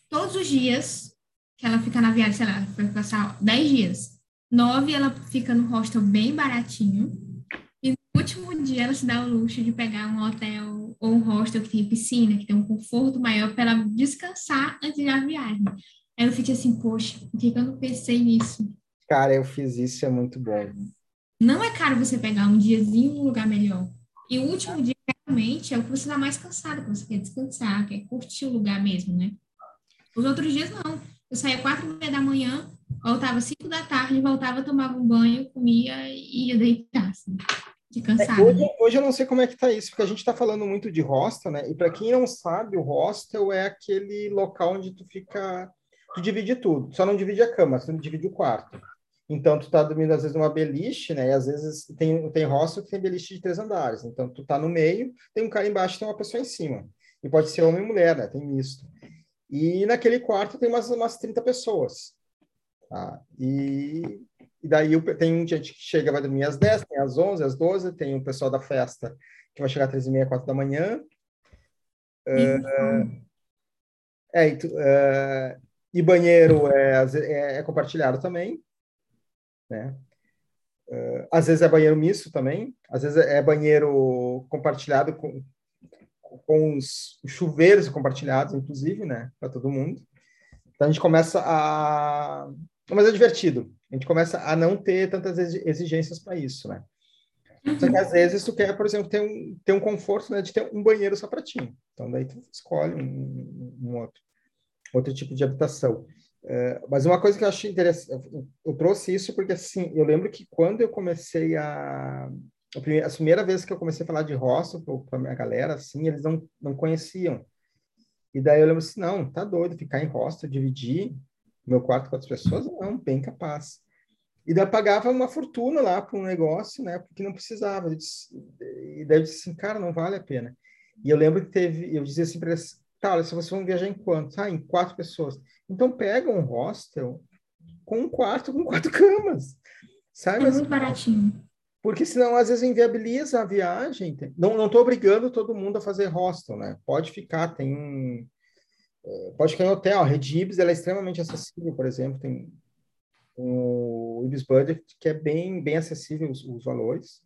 todos os dias que ela fica na viagem, sei lá, vai passar 10 dias. Nove ela fica no hostel bem baratinho. Último dia ela se dá o luxo de pegar um hotel ou um hostel que tem piscina, que tem um conforto maior para ela descansar antes da viagem. Aí eu fiquei assim, poxa, por que, eu não pensei nisso? Cara, eu fiz isso, é muito bom. Não é caro você pegar um diazinho num lugar melhor. E o último dia, realmente, é o que você está mais cansado, que você quer descansar, quer curtir o lugar mesmo, né? Os outros dias, não. Eu saía quatro e meia da manhã, voltava cinco da tarde, voltava, tomava um banho, comia e ia deitar, assim, cansado. É, hoje, hoje, eu não sei como é que tá isso, porque a gente está falando muito de hostel, né? E para quem não sabe, o hostel é aquele local onde tu fica tu divide tudo, só não divide a cama, tu não divide o quarto. Então, tu tá dormindo, às vezes, numa beliche, né? E às vezes tem, tem hostel que tem beliche de três andares. Então, tu tá no meio, tem um cara embaixo, tem uma pessoa em cima. E pode ser homem e mulher, né? Tem misto. E naquele quarto tem umas, umas 30 pessoas. Tá? E, e daí tem gente que chega, vai dormir às 10, tem às 11, às 12, tem o pessoal da festa que vai chegar às 3 e meia, 4 da manhã. Uh, é, e, tu, uh, e banheiro é, é, é, compartilhado também, né? Uh, às vezes é banheiro misto também, às vezes é banheiro compartilhado com, com os chuveiros compartilhados, inclusive, né, para todo mundo. Então a gente começa a, mas é divertido. A gente começa a não ter tantas exigências para isso, né? Só que às vezes tu quer, por exemplo, ter um, ter um conforto né, de ter um banheiro só para ti. Então daí tu escolhe um, um outro outro tipo de habitação. Uh, mas uma coisa que eu achei interessante, eu trouxe isso porque, assim, eu lembro que quando eu comecei a... A primeira, a primeira vez que eu comecei a falar de hostel para a minha galera, assim, eles não, não conheciam. E daí eu lembro assim, não, tá doido ficar em hostel, dividir meu quarto com outras pessoas? Não, bem capaz. E daí eu pagava uma fortuna lá para um negócio, né, porque não precisava. Disse, e daí eu disse assim, cara, não vale a pena. E eu lembro que teve, eu dizia assim para eles, Tá, se vocês vão viajar em quantos? Ah, em quatro pessoas. Então pega um hostel com um quarto com quatro camas. Sabe? É muito baratinho. Porque senão, às vezes, inviabiliza a viagem. Não, não tô obrigando todo mundo a fazer hostel, né? Pode ficar, tem... Pode em hotel. A Red Ibis, ela é extremamente acessível, por exemplo. Tem o Ibis Budget, que é bem, bem acessível os, os valores.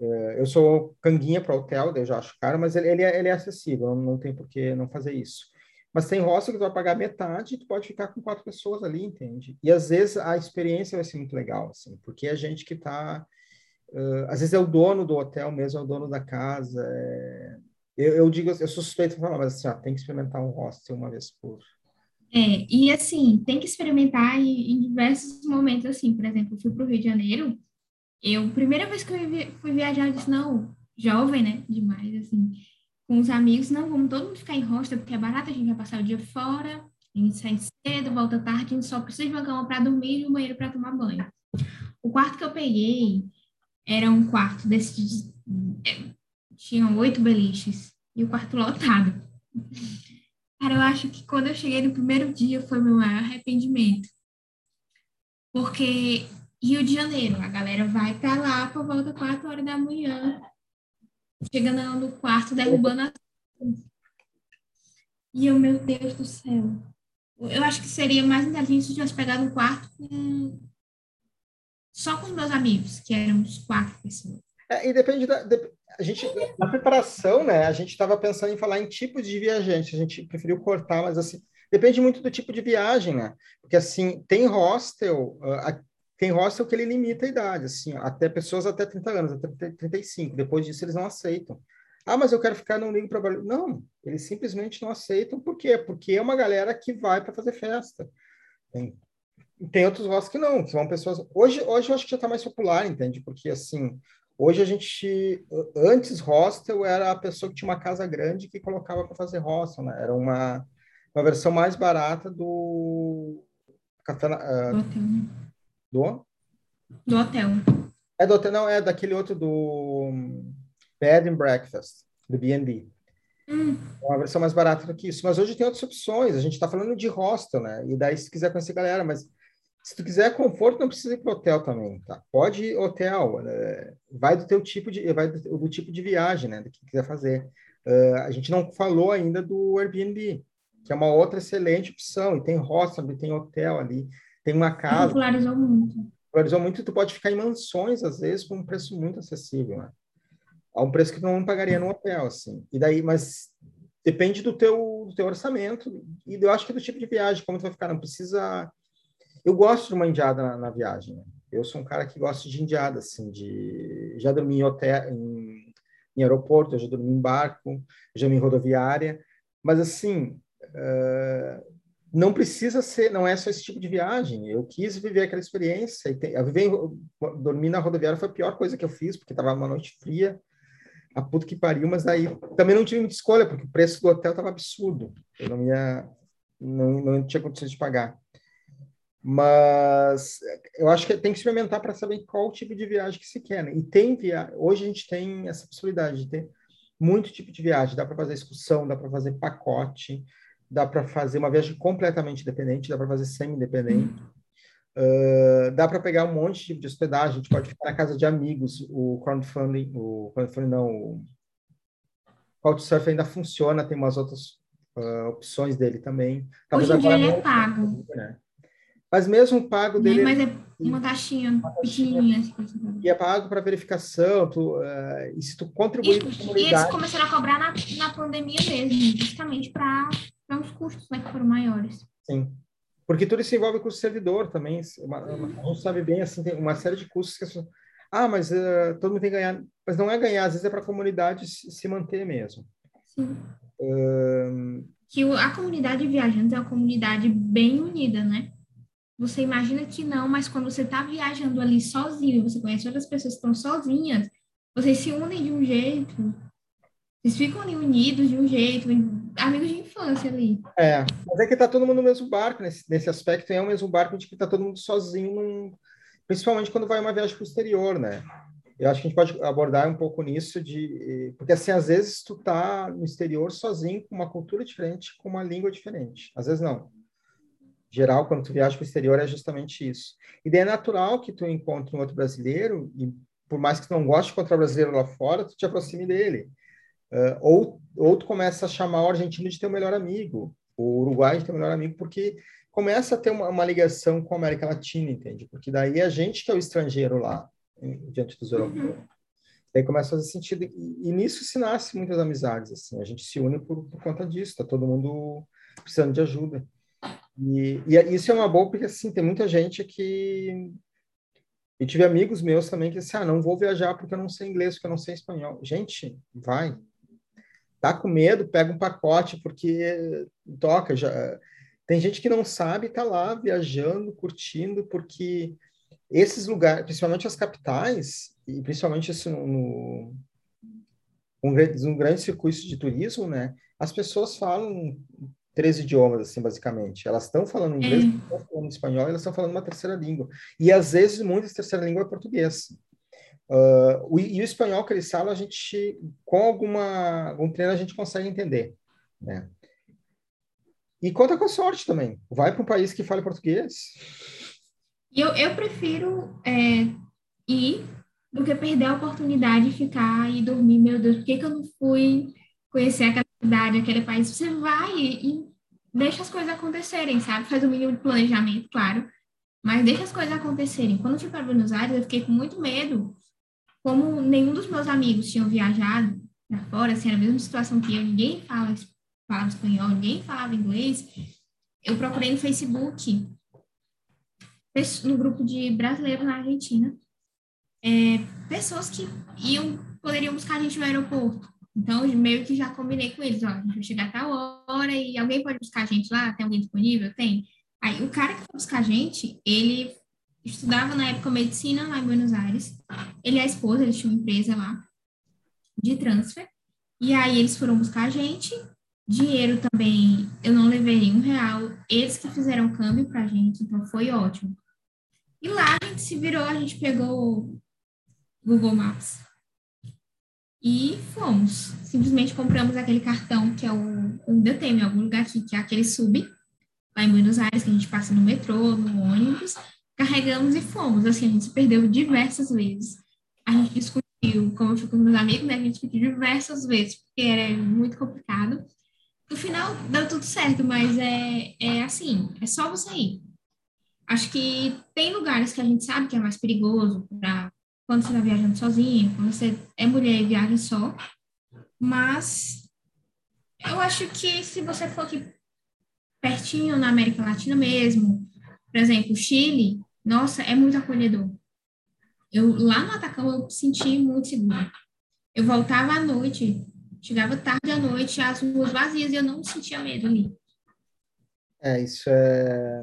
É, eu sou canguinha para hotel, eu já acho caro, mas ele, ele, é, ele é acessível, não, não tem por que não fazer isso. Mas tem hostel que tu vai pagar metade e tu pode ficar com quatro pessoas ali, entende? E às vezes a experiência vai ser muito legal, assim, porque é gente que está... Uh, às vezes é o dono do hotel mesmo, é o dono da casa. É... Eu, eu, digo, eu suspeito de falar, mas assim, ó, tem que experimentar um hostel uma vez por... É, e assim, tem que experimentar em, em diversos momentos, assim, por exemplo, eu fui para o Rio de Janeiro, eu, primeira vez que eu fui viajar, eu disse, não, jovem, né? Demais, assim, com os amigos, não, vamos todo mundo ficar em hostel, porque é barato, a gente vai passar o dia fora, a gente sai cedo, volta tarde, a gente só precisa de uma cama para dormir e um banheiro para tomar banho. O quarto que eu peguei era um quarto desses. Tinham oito beliches e o quarto lotado. Cara, eu acho que quando eu cheguei no primeiro dia foi meu maior arrependimento. Porque Rio de Janeiro, a galera vai para lá por volta 4 horas da manhã, chegando no quarto, derrubando a. E eu, meu Deus do céu. Eu acho que seria mais inteligente se eu tivesse pegado um quarto com... só com os meus amigos, que eram uns quatro pessoas. É, e depende da. De, a gente, na preparação, né, a gente estava pensando em falar em tipos de viajante, a gente preferiu cortar, mas assim, depende muito do tipo de viagem, né? Porque assim, tem hostel, uh, tem hostel que ele limita a idade, assim, até pessoas até 30 anos, até 35. Depois disso, eles não aceitam. Ah, mas eu quero ficar no ligo para Não, eles simplesmente não aceitam. Por quê? Porque é uma galera que vai para fazer festa. Tem, tem outros hostels que não, que são pessoas. Hoje, hoje eu acho que já está mais popular, entende? Porque, assim, Hoje a gente, antes hostel era a pessoa que tinha uma casa grande que colocava para fazer hostel, né? Era uma, uma versão mais barata do café uh, do hotel. Do? Do hotel. É do hotel, não, é daquele outro do Bed and Breakfast, do B&B. Hum. É uma versão mais barata do que isso. Mas hoje tem outras opções. A gente está falando de hostel, né? E daí, se quiser conhecer galera, mas se tu quiser conforto, não precisa ir para hotel também, tá? Pode ir hotel, é, vai do teu tipo de, vai do, do, tipo de viagem, né? Do que quiser fazer. Uh, a gente não falou ainda do Airbnb, que é uma outra excelente opção. E tem hostel, tem hotel ali, tem uma casa. Popularizou muito. Popularizou muito. Tu pode ficar em mansões às vezes com um preço muito acessível, né? A um preço que tu não pagaria no hotel, assim. E daí, mas depende do teu, do teu orçamento e eu acho que é do tipo de viagem, como tu vai ficar. Não precisa eu gosto de uma indiada na, na viagem. Né? Eu sou um cara que gosta de indiada, assim, de já dormi em hotel, em, em aeroporto, já dormi em barco, já dormi em rodoviária, mas assim, uh, não precisa ser, não é só esse tipo de viagem. Eu quis viver aquela experiência. E dormir na rodoviária foi a pior coisa que eu fiz, porque estava uma noite fria, a puta que pariu, mas aí também não tive muita escolha, porque o preço do hotel estava absurdo. Eu não ia, não, não tinha condições de pagar. Mas eu acho que tem que experimentar para saber qual tipo de viagem que se quer. Né? E tem via... hoje a gente tem essa possibilidade de ter muito tipo de viagem. Dá para fazer excursão, dá para fazer pacote, dá para fazer uma viagem completamente independente, dá para fazer semi-independente. Uh, dá para pegar um monte de tipo de hospedagem, a gente pode ficar na casa de amigos. O crowdfunding, o crowdfunding não, o Couchsurfing ainda funciona, tem umas outras uh, opções dele também. Talvez Hoje em dia ele é pago. Né? Mas mesmo o pago dele. Mas é uma taxinha, uma pequenininha. Assim, e é pago para verificação, tu, uh, e se tu contribuir com a comunidade... E eles começaram a cobrar na, na pandemia mesmo, justamente para os custos né, que foram maiores. Sim. Porque tudo isso envolve custo servidor também. Uma, uma, a gente sabe bem, assim, tem uma série de custos que as pessoas... Ah, mas uh, todo mundo tem que ganhar. Mas não é ganhar, às vezes é para a comunidade se, se, manter mesmo. Sim. Uh... Que a comunidade viajante é uma comunidade bem unida, né? Você imagina que não, mas quando você está viajando ali sozinho, você conhece outras pessoas que estão sozinhas, vocês se unem de um jeito, vocês ficam ali unidos de um jeito, amigos de infância ali. É, mas é que tá todo mundo no mesmo barco, nesse, nesse aspecto, é o mesmo barco de que tá todo mundo sozinho, num, principalmente quando vai uma viagem exterior, né? Eu acho que a gente pode abordar um pouco nisso de porque assim às vezes tu tá no exterior sozinho com uma cultura diferente, com uma língua diferente. Às vezes não geral, quando tu viaja para o exterior, é justamente isso. E daí é natural que tu encontre um outro brasileiro, e por mais que tu não goste de encontrar brasileiro lá fora, tu te aproxime dele. Uh, ou, ou tu começa a chamar o argentino de teu melhor amigo, o uruguai de teu melhor amigo, porque começa a ter uma, uma ligação com a América Latina, entende? Porque daí é a gente que é o estrangeiro lá, diante dos europeus. Uhum. Daí começa a fazer sentido. E, e, nisso se nasce muitas amizades, assim. A gente se une por, por conta disso. Tá todo mundo precisando de ajuda. E, e é, isso é uma boa, porque assim, tem muita gente que. E tive amigos meus também que disseram, ah, não vou viajar porque eu não sei inglês, porque eu não sei espanhol. Gente, vai. Tá com medo, pega um pacote, porque toca. Já... Tem gente que não sabe, tá lá viajando, curtindo, porque esses lugares, principalmente as capitais, e principalmente isso no, no um grande circuito de turismo, né? As pessoas falam três idiomas, assim, basicamente. Elas estão falando inglês, é. estão falando espanhol, elas estão falando uma terceira língua. E, às vezes, muitas terceira língua é português. Uh, o, e o espanhol que eles falam, a gente, com alguma, algum treino, a gente consegue entender, né? E conta com a sorte também. Vai para um país que fale português. Eu, eu prefiro é, ir do que perder a oportunidade de ficar e dormir. Meu Deus, por que, que eu não fui conhecer aquela cidade, aquele país, você vai e deixa as coisas acontecerem, sabe? Faz o mínimo de planejamento, claro, mas deixa as coisas acontecerem. Quando eu fui para Buenos Aires, eu fiquei com muito medo, como nenhum dos meus amigos tinham viajado para fora, assim, era a mesma situação que eu, ninguém fala, falava espanhol, ninguém falava inglês. Eu procurei no Facebook, no grupo de brasileiros na Argentina, é, pessoas que iam, poderiam buscar a gente no aeroporto. Então, meio que já combinei com eles, ó, a gente vai chegar a tal hora e alguém pode buscar a gente lá? Tem alguém disponível? Tem. Aí, o cara que foi buscar a gente, ele, estudava na época medicina lá em Buenos Aires. Ele e a esposa, eles tinham uma empresa lá de transfer. E aí eles foram buscar a gente. Dinheiro também, eu não levei nenhum real. Eles que fizeram câmbio pra gente, então foi ótimo. E lá a gente se virou, a gente pegou o Google Maps e fomos. Simplesmente compramos aquele cartão que é o. Ainda tem em algum lugar aqui, que é aquele sub, lá em Buenos Aires, que a gente passa no metrô, no ônibus. Carregamos e fomos. Assim, a gente se perdeu diversas vezes. A gente discutiu, como eu fui com meus amigos, né? A gente discutiu diversas vezes, porque era muito complicado. No final, deu tudo certo, mas é, é assim: é só você ir. Acho que tem lugares que a gente sabe que é mais perigoso para quando você está viajando sozinho, quando você é mulher e viaja só. Mas eu acho que se você for aqui pertinho na América Latina mesmo, por exemplo, Chile, nossa, é muito acolhedor. Eu lá no Atacama eu senti muito seguro. Eu voltava à noite, chegava tarde à noite, as ruas vazias e eu não sentia medo ali. É, isso é.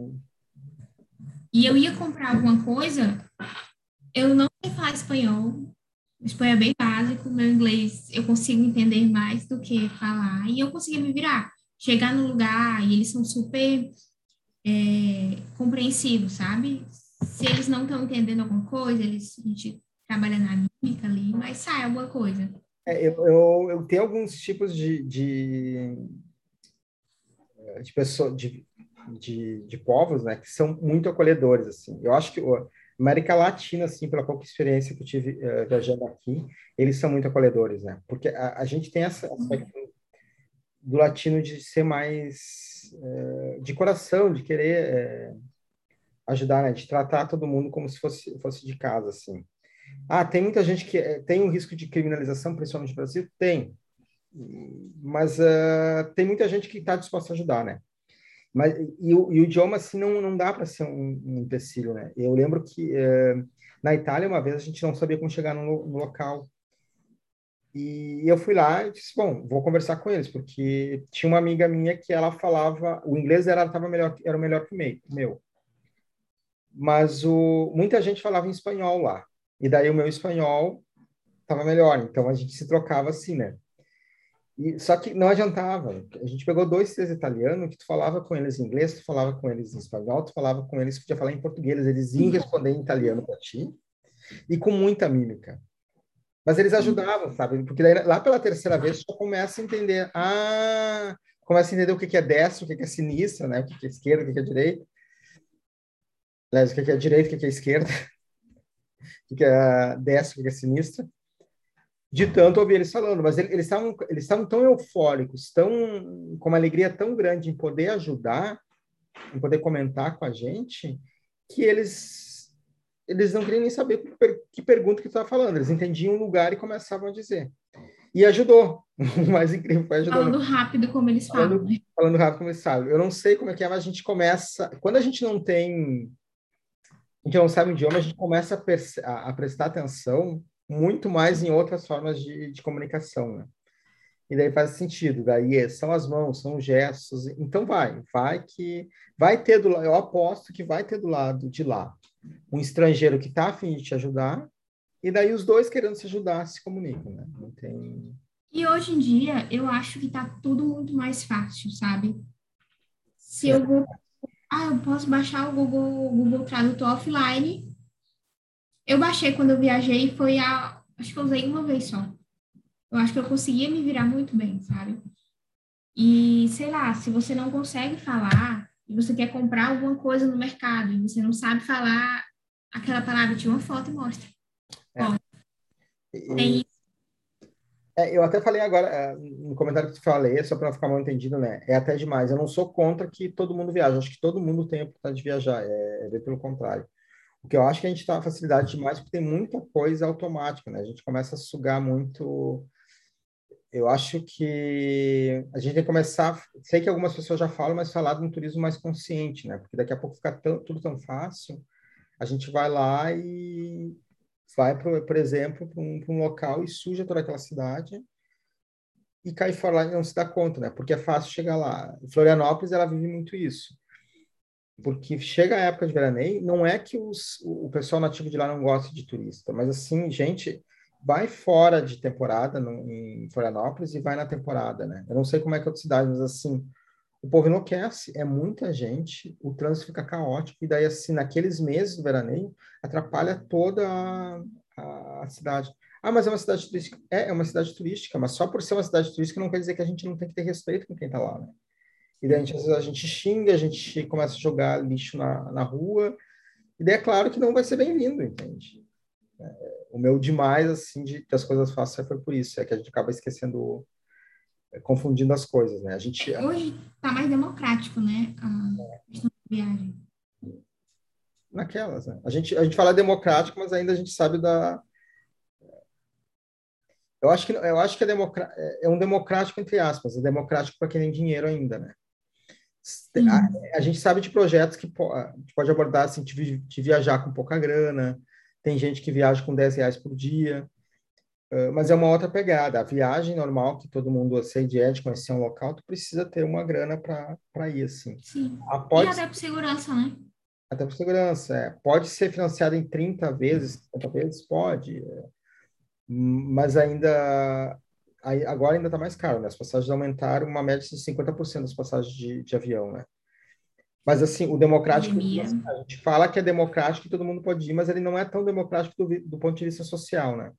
E eu ia comprar alguma coisa, eu não falar espanhol. Espanhol é bem básico, meu inglês eu consigo entender mais do que falar. E eu consegui me virar. Chegar no lugar e eles são super é, compreensivos, sabe? Se eles não estão entendendo alguma coisa, eles, a gente trabalha na mímica ali, mas sai alguma coisa. É, eu, eu, eu, tenho alguns tipos de, de, de, pessoa, de, de, de povos né, que são muito acolhedores. Assim. Eu acho que América Latina, assim, pela pouca experiência que eu tive uh, viajando aqui, eles são muito acolhedores, né? Porque a, a gente tem esse aspecto do latino de ser mais uh, de coração, de querer uh, ajudar, né? De tratar todo mundo como se fosse, fosse de casa, assim. Ah, tem muita gente que tem um risco de criminalização, principalmente no Brasil? Tem. Mas tem muita gente que está disposta a ajudar, né? Mas, e, o, e o idioma, assim, não, não dá para ser um, um empecilho, né? Eu lembro que é, na Itália, uma vez, a gente não sabia como chegar no, no local. E eu fui lá e disse, bom, vou conversar com eles, porque tinha uma amiga minha que ela falava, o inglês dela tava melhor, era melhor que o meu. Mas o, muita gente falava em espanhol lá. E daí o meu espanhol estava melhor, então a gente se trocava assim, né? E, só que não adiantava. A gente pegou dois, três italianos que tu falava com eles em inglês, tu falava com eles em espanhol, tu falava com eles, podia falar em português, eles iam responder em italiano para ti e com muita mímica. Mas eles ajudavam, sabe? Porque daí, lá pela terceira vez tu começa a entender, ah, começa a entender o que é destro, o que é sinistro, né? O que é esquerda, o que é direita. Aliás, o que é direita, o que é esquerda, o que é destro, o que é sinistro de tanto ouvir eles falando, mas eles estavam eles estavam tão eufóricos, tão com uma alegria tão grande em poder ajudar, em poder comentar com a gente, que eles eles não queriam nem saber que pergunta que estava falando, eles entendiam o lugar e começavam a dizer. E ajudou. O mais incrível foi ajudar. Falando rápido como eles falando, falam. Né? Falando rápido como eles falam. Eu não sei como é que é, mas a gente começa. Quando a gente não tem. A gente não sabe o idioma, a gente começa a, a prestar atenção muito mais em outras formas de, de comunicação, né? E daí faz sentido. Daí são as mãos, são os gestos. Então vai, vai que vai ter do eu aposto que vai ter do lado de lá um estrangeiro que está afim de te ajudar e daí os dois querendo se ajudar se comunicam, né? Não tem. E hoje em dia eu acho que está tudo muito mais fácil, sabe? Se eu vou, ah, eu posso baixar o Google, Google Tradutor offline eu baixei quando eu viajei, foi a. Acho que eu usei uma vez só. Eu acho que eu conseguia me virar muito bem, sabe? E, sei lá, se você não consegue falar e você quer comprar alguma coisa no mercado e você não sabe falar aquela palavra, tira uma foto e mostra. É. Ó, e, é, eu até falei agora, é, no comentário que tu falei, só para ficar mal entendido, né? É até demais. Eu não sou contra que todo mundo viaje. Acho que todo mundo tem a oportunidade de viajar. É, é pelo contrário. Porque eu acho que a gente está facilidade demais porque tem muita coisa automática, né? A gente começa a sugar muito. Eu acho que a gente tem que começar. Sei que algumas pessoas já falam, mas falar de um turismo mais consciente, né? Porque daqui a pouco fica tão, tudo tão fácil. A gente vai lá e vai, por, por exemplo, para um, um, local e suja toda aquela cidade e cai fora lá e não se dá conta, né? Porque é fácil chegar lá. Florianópolis, ela vive muito isso porque chega a época de veraneio, não é que os, o pessoal nativo de lá não gosta de turista, mas assim, gente vai fora de temporada no, em Florianópolis e vai na temporada, né? Eu não sei como é que é outra cidade, mas assim, o povo enlouquece, é muita gente, o trânsito fica caótico, e daí, assim, naqueles meses do veraneio, atrapalha toda a, a, a cidade. Ah, mas é uma cidade turística. É, é uma cidade turística, mas só por ser uma cidade turística não quer dizer que a gente não tem que ter respeito com quem está lá, né? E daí, a gente, às vezes, a gente xinga, a gente começa a jogar lixo na, na rua, e daí é claro que não vai ser bem-vindo, entende? É, o meu demais, assim, de que as coisas fáceis foi por isso, é que a gente acaba esquecendo, é, confundindo as coisas, né? A gente... Hoje está mais democrático, né? A questão da viagem. Naquelas, né? A gente, a gente fala democrático, mas ainda a gente sabe da... Eu acho que, eu acho que é, democr... é um democrático, entre aspas, é democrático para quem tem dinheiro ainda, né? A, a, gente sabe de projetos que pode abordar assim, de, de, viajar com pouca grana, tem gente que viaja com 10 reais por dia, uh, mas é uma outra pegada. A viagem normal, que todo mundo aceita é de conhecer um local, tu precisa ter uma grana para ir, assim. Sim. Ah, pode... E até por segurança, né? Até por segurança, é. Pode ser financiado em 30 vezes, 50 vezes? Pode. É. Mas ainda aí, agora ainda está mais caro, né? As passagens aumentaram uma média de 50% das passagens de, de avião, né? Mas, assim, o democrático, a gente fala que é democrático, todo mundo pode ir, mas ele não é tão democrático do, do ponto de vista social, né?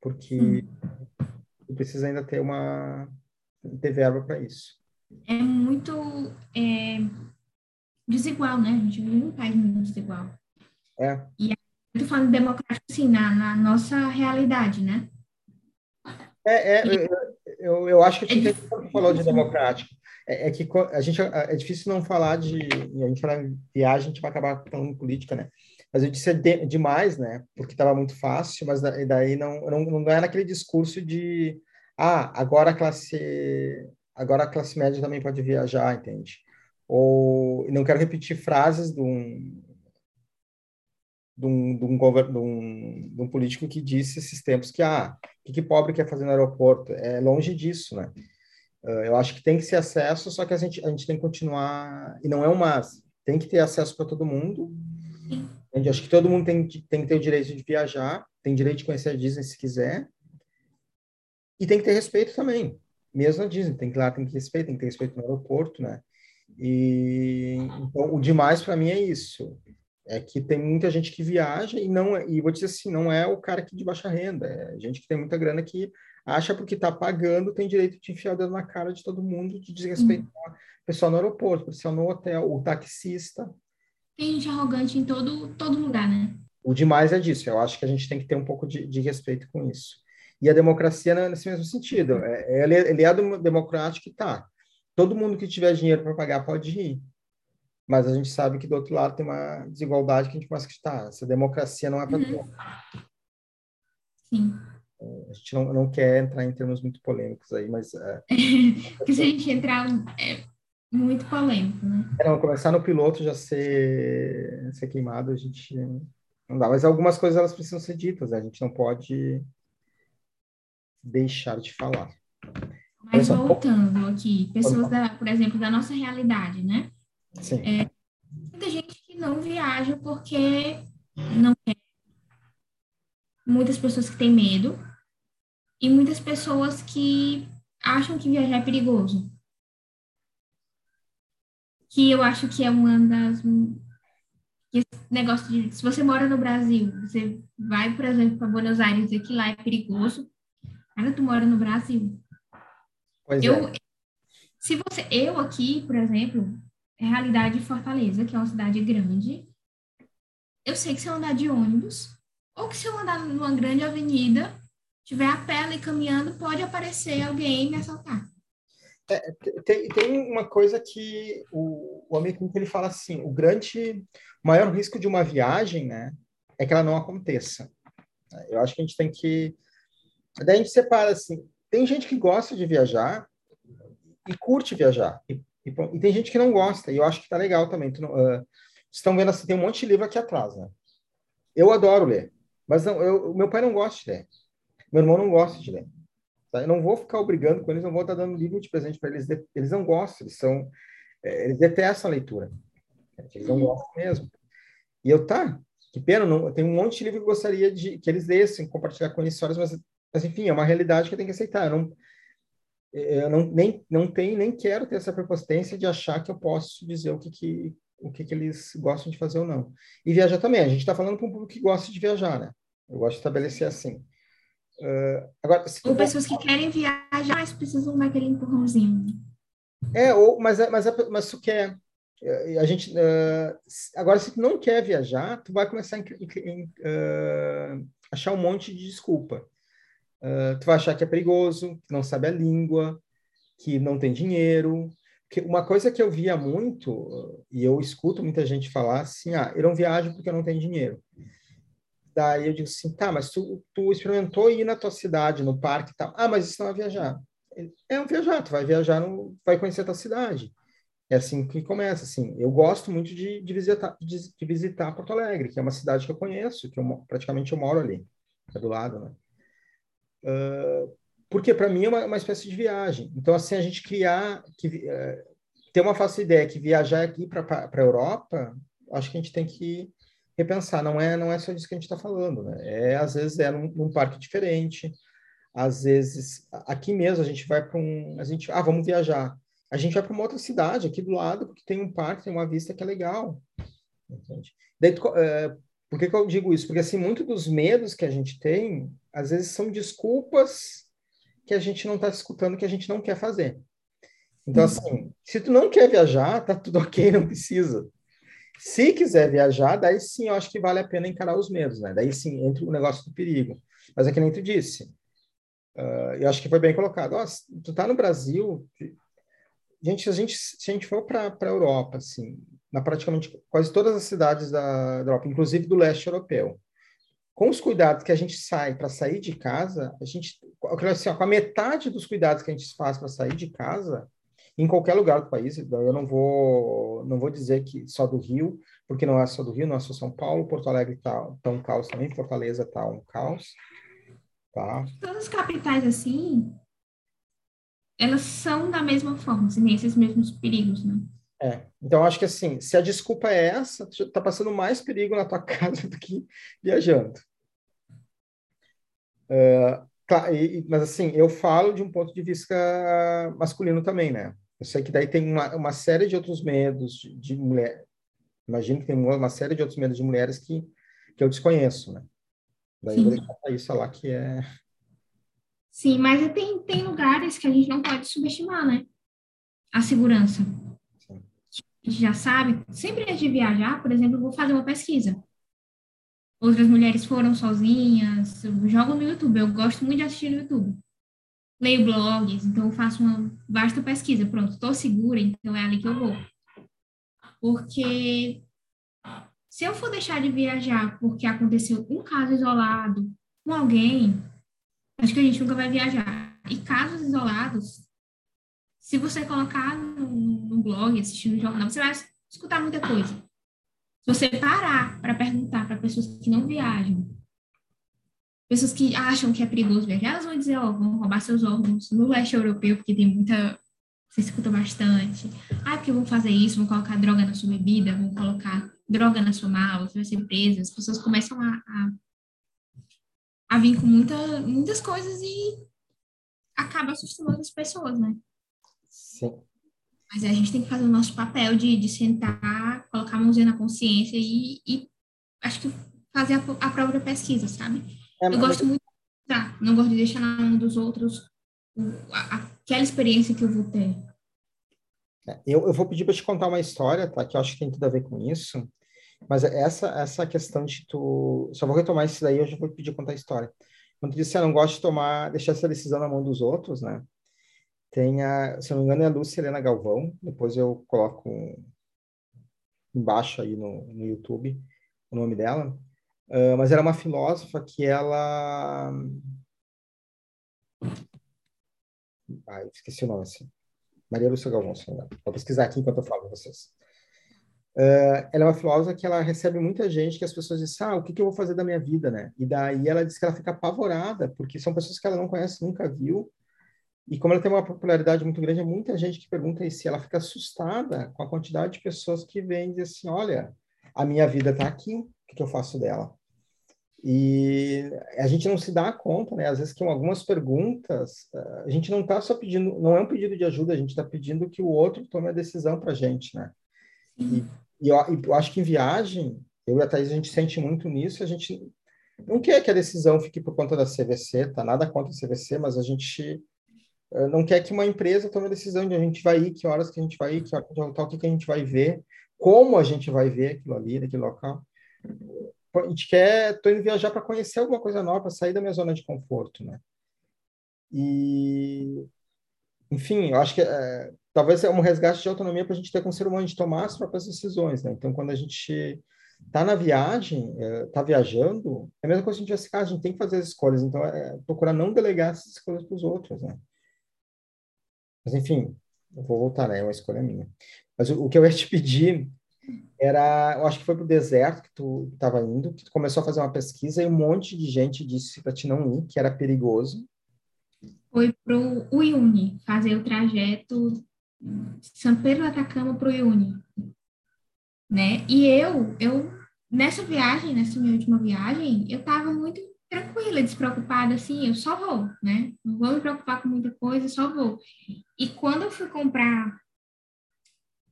Porque hum. precisa ainda ter uma ter verba para isso. É muito é, desigual, né? A gente vive num país muito desigual. É. E eu tô falando democrático, assim, na, na nossa realidade, né? É, é eu, eu acho que a gente é falou de democrático. É, é, que a gente é difícil não falar de a gente falar em viagem, a gente vai acabar falando em política, né? Mas eu disse de, demais, né? Porque estava muito fácil, mas daí não, não não é naquele discurso de ah, agora a classe agora a classe média também pode viajar, entende? Ou não quero repetir frases de um de um, de um, de um, de um político que disse esses tempos que, ah, o que, que pobre quer fazer no aeroporto? É longe disso, né? Uh, eu acho que tem que ser acesso, só que a gente, a gente tem que continuar, e não é um mas, tem que ter acesso para todo mundo. Acho que todo mundo tem, tem que ter o direito de viajar, tem direito de conhecer a Disney se quiser, e tem que ter respeito também. Mesmo a Disney, tem que lá, tem que ter respeito, tem que ter respeito no aeroporto, né? E então, o demais para mim é isso é que tem muita gente que viaja e não é, e vou dizer assim, não é o cara que de baixa renda, é gente que tem muita grana que acha porque está pagando tem direito de enfiar o dedo na cara de todo mundo, de desrespeitar uhum. o pessoal no aeroporto, o pessoal no hotel, o taxista. Tem gente arrogante em todo, todo lugar, né? O demais é disso, eu acho que a gente tem que ter um pouco de, de respeito com isso. E a democracia é nesse mesmo sentido, é, ele, ele é democrático e tá. Todo mundo que tiver dinheiro para pagar pode ir mas a gente sabe que do outro lado tem uma desigualdade que a gente começa a acreditar. Essa democracia não é para uhum. Sim. É, a gente não, não quer entrar em termos muito polêmicos aí, mas... É, Porque se a gente entrar, é muito polêmico, né? É, não, começar no piloto já ser, ser queimado, a gente não dá. Mas algumas coisas elas precisam ser ditas, né? a gente não pode deixar de falar. Mas voltando aqui, pessoas, da, por exemplo, da nossa realidade, né? Sim. É, muita gente que não viaja porque não quer. Muitas pessoas que têm medo. E muitas pessoas que acham que viajar é perigoso. Que eu acho que é uma das. Esse negócio de. Se você mora no Brasil, você vai, por exemplo, para Buenos Aires e que lá é perigoso. Cara, tu mora no Brasil. Pois eu, é. Se você, eu aqui, por exemplo, realidade de Fortaleza, que é uma cidade grande, eu sei que se eu andar de ônibus, ou que se eu andar numa grande avenida, tiver a pé e caminhando, pode aparecer alguém me assaltar. É, tem, tem uma coisa que o, o amigo ele fala assim, o grande, maior risco de uma viagem, né, é que ela não aconteça. Eu acho que a gente tem que, daí a gente separa assim, tem gente que gosta de viajar e curte viajar, e e, e, tem gente que não gosta, e eu acho que tá legal também. Tu, uh, estão vendo assim, tem um monte de livro aqui atrás, né? Eu adoro ler, mas não, eu, meu pai não gosta de ler. Meu irmão não gosta de ler. Tá? Eu não vou ficar obrigando com eles, não vou estar dando livro de presente para eles. Eles não gostam, eles são, é, eles detestam a leitura. Eles não gostam mesmo. E eu, tá, que pena, não, tem um monte de livro que eu gostaria de que eles lessem, compartilhar com eles histórias, mas, mas enfim, é uma realidade que eu tenho que aceitar. Eu não, eu não, nem, não tenho, nem quero ter essa prepotência de achar que eu posso dizer o que, que, o que, que eles gostam de fazer ou não. E viajar também, a gente está falando para um público que gosta de viajar, né? Eu gosto de estabelecer assim. Uh, agora, ou pessoas que querem viajar, mas precisam daquele empurrãozinho. É, ou, mas, é, mas, é, mas tu quer. É, a gente, uh, agora, se tu não quer viajar, tu vai começar a uh, achar um monte de desculpa. Tu vai achar que é perigoso, que não sabe a língua, que não tem dinheiro. Porque uma coisa que eu via muito, e eu escuto muita gente falar assim, ah, eu não viajo porque eu não tenho dinheiro. Daí eu digo assim, tá, mas tu, tu experimentou ir na tua cidade, no parque e tal. Ah, mas isso não é viajar. É um viajar, tu vai viajar, no, vai conhecer a tua cidade. É assim que começa, assim. Eu gosto muito de, de visitar, de, de, visitar Porto Alegre, que é uma cidade que eu conheço, que eu, praticamente eu moro ali, é do lado, né? Uh, porque para mim é uma, uma, espécie de viagem. Então, assim, a gente criar, que, uh, ter uma falsa ideia que viajar aqui para a Europa, acho que a gente tem que repensar. Não é, não é só disso que a gente está falando, né? É, às vezes é num, num, parque diferente, às vezes aqui mesmo a gente vai para um, a gente, ah, vamos viajar. A gente vai para uma outra cidade aqui do lado porque tem um parque, tem uma vista que é legal. Entende? Daí, é, por que, que eu digo isso? Porque assim, muito dos medos que a gente tem, às vezes são desculpas que a gente não está escutando, que a gente não quer fazer. Então, uhum. assim, se tu não quer viajar, tá tudo ok, não precisa. Se quiser viajar, daí sim eu acho que vale a pena encarar os medos, né? Daí sim entra o negócio do perigo. Mas é que nem tu disse. Uh, eu acho que foi bem colocado. Tu tá no Brasil. Gente, a gente, se a gente for para a Europa, assim, na praticamente quase todas as cidades da, Europa, inclusive do leste europeu, com os cuidados que a gente sai para sair de casa, a gente, assim, com a metade dos cuidados que a gente faz para sair de casa, em qualquer lugar do país. Eu não vou, não vou dizer que só do Rio, porque não é só do Rio, não é só São Paulo, Porto Alegre está tá um caos também, Fortaleza está um caos. Tá? Todas as capitais, assim, elas são da mesma forma, assim, esses mesmos perigos, né? É, então acho que assim, se a desculpa é essa, tá passando mais perigo na tua casa do que viajando. Uh, e, mas assim, eu falo de um ponto de vista masculino também, né? Eu sei que daí tem uma, uma série de outros medos de, de mulher. Imagino que tem uma série de outros medos de mulheres que, que eu desconheço, né? Daí Sim. vou deixar isso lá que é. Sim, mas tem, tem lugares que a gente não pode subestimar, né? A segurança. Gente já sabe, sempre antes de viajar, por exemplo, vou fazer uma pesquisa. Outras mulheres foram sozinhas, jogo no YouTube, eu gosto muito de assistir no YouTube leio blogs, então eu faço uma vasta pesquisa. Pronto, estou segura, então é ali que eu vou. Porque se eu for deixar de viajar porque aconteceu um caso isolado com alguém, acho que a gente nunca vai viajar. E casos isolados, se você colocar no blog, assistir no jornal, você vai escutar muita coisa. Se você parar para perguntar para pessoas que não viajam pessoas que acham que é perigoso viajar, elas vão dizer, ó, oh, vão roubar seus órgãos no leste europeu, porque tem muita. Você escuta bastante. Ah, porque vão fazer isso, vão colocar droga na sua bebida, vão colocar droga na sua mala, você vai ser presa. As pessoas começam a, a, a vir com muita, muitas coisas e acaba assustando as pessoas, né? Sim. Mas a gente tem que fazer o nosso papel de, de sentar, colocar a mãozinha na consciência e, e acho que fazer a, a própria pesquisa, sabe? É, eu gosto muito de tá, não gosto de deixar na mão dos outros aquela experiência que eu vou ter. É, eu, eu vou pedir para te contar uma história, tá? Que eu acho que tem tudo a ver com isso. Mas essa essa questão de tu... Só vou retomar isso daí, eu já vou pedir contar a história. Quando tu disse, ah, não gosto de tomar, deixar essa decisão na mão dos outros, né? Tem a, se não me engano, é a Lúcia Helena Galvão. Depois eu coloco embaixo aí no, no YouTube o nome dela. Uh, mas era uma filósofa que ela. Ai, esqueci o nome assim. Maria Lúcia Galvão, se não Vou pesquisar aqui enquanto eu falo com vocês. Uh, ela é uma filósofa que ela recebe muita gente que as pessoas dizem, ah, o que, que eu vou fazer da minha vida, né? E daí ela diz que ela fica apavorada, porque são pessoas que ela não conhece, nunca viu, E como ela tem uma popularidade muito grande, é muita gente que pergunta se ela fica assustada com a quantidade de pessoas que vêm e dizem assim, olha, a minha vida está aqui, o que, que eu faço dela? E a gente não se dá conta, né? Às vezes que algumas perguntas, a gente não está só pedindo, não é um pedido de ajuda, a gente está pedindo que o outro tome a decisão para a gente, né? E, e eu, eu, acho que em viagem, eu e a Thaís, a gente sente muito nisso, a gente não quer que a decisão fique por conta da CVC, tá? Nada contra a CVC, mas a gente não quer que uma empresa tome a decisão de a gente vai ir, que horas que a gente vai ir, que horas que que, a gente vai ver, como a gente vai ver aquilo ali, naquele local. A gente quer, tô indo viajar para conhecer alguma coisa nova, sair da minha zona de conforto, né? E, enfim, eu acho que é, talvez é um resgate de autonomia para a gente ter com o ser humano de tomar as próprias decisões, né? Então, quando a gente tá na viagem, é, tá viajando, é a mesma coisa que a gente vai a gente tem que fazer as escolhas, então é procurar não delegar essas escolhas para os outros, né? Mas enfim, eu vou voltar, né? É uma escolha minha. Mas o, o que eu ia te pedir era, eu acho que foi pro deserto que tu estava indo, que tu começou a fazer uma pesquisa e um monte de gente disse para te não ir, que era perigoso. Foi pro Uyuni, fazer o trajeto São Pedro do Atacama pro Uyuni né? E eu, eu nessa viagem, nessa minha última viagem, eu estava muito tranquila, despreocupada, assim, eu só vou, né? Não vou me preocupar com muita coisa, só vou. E quando eu fui comprar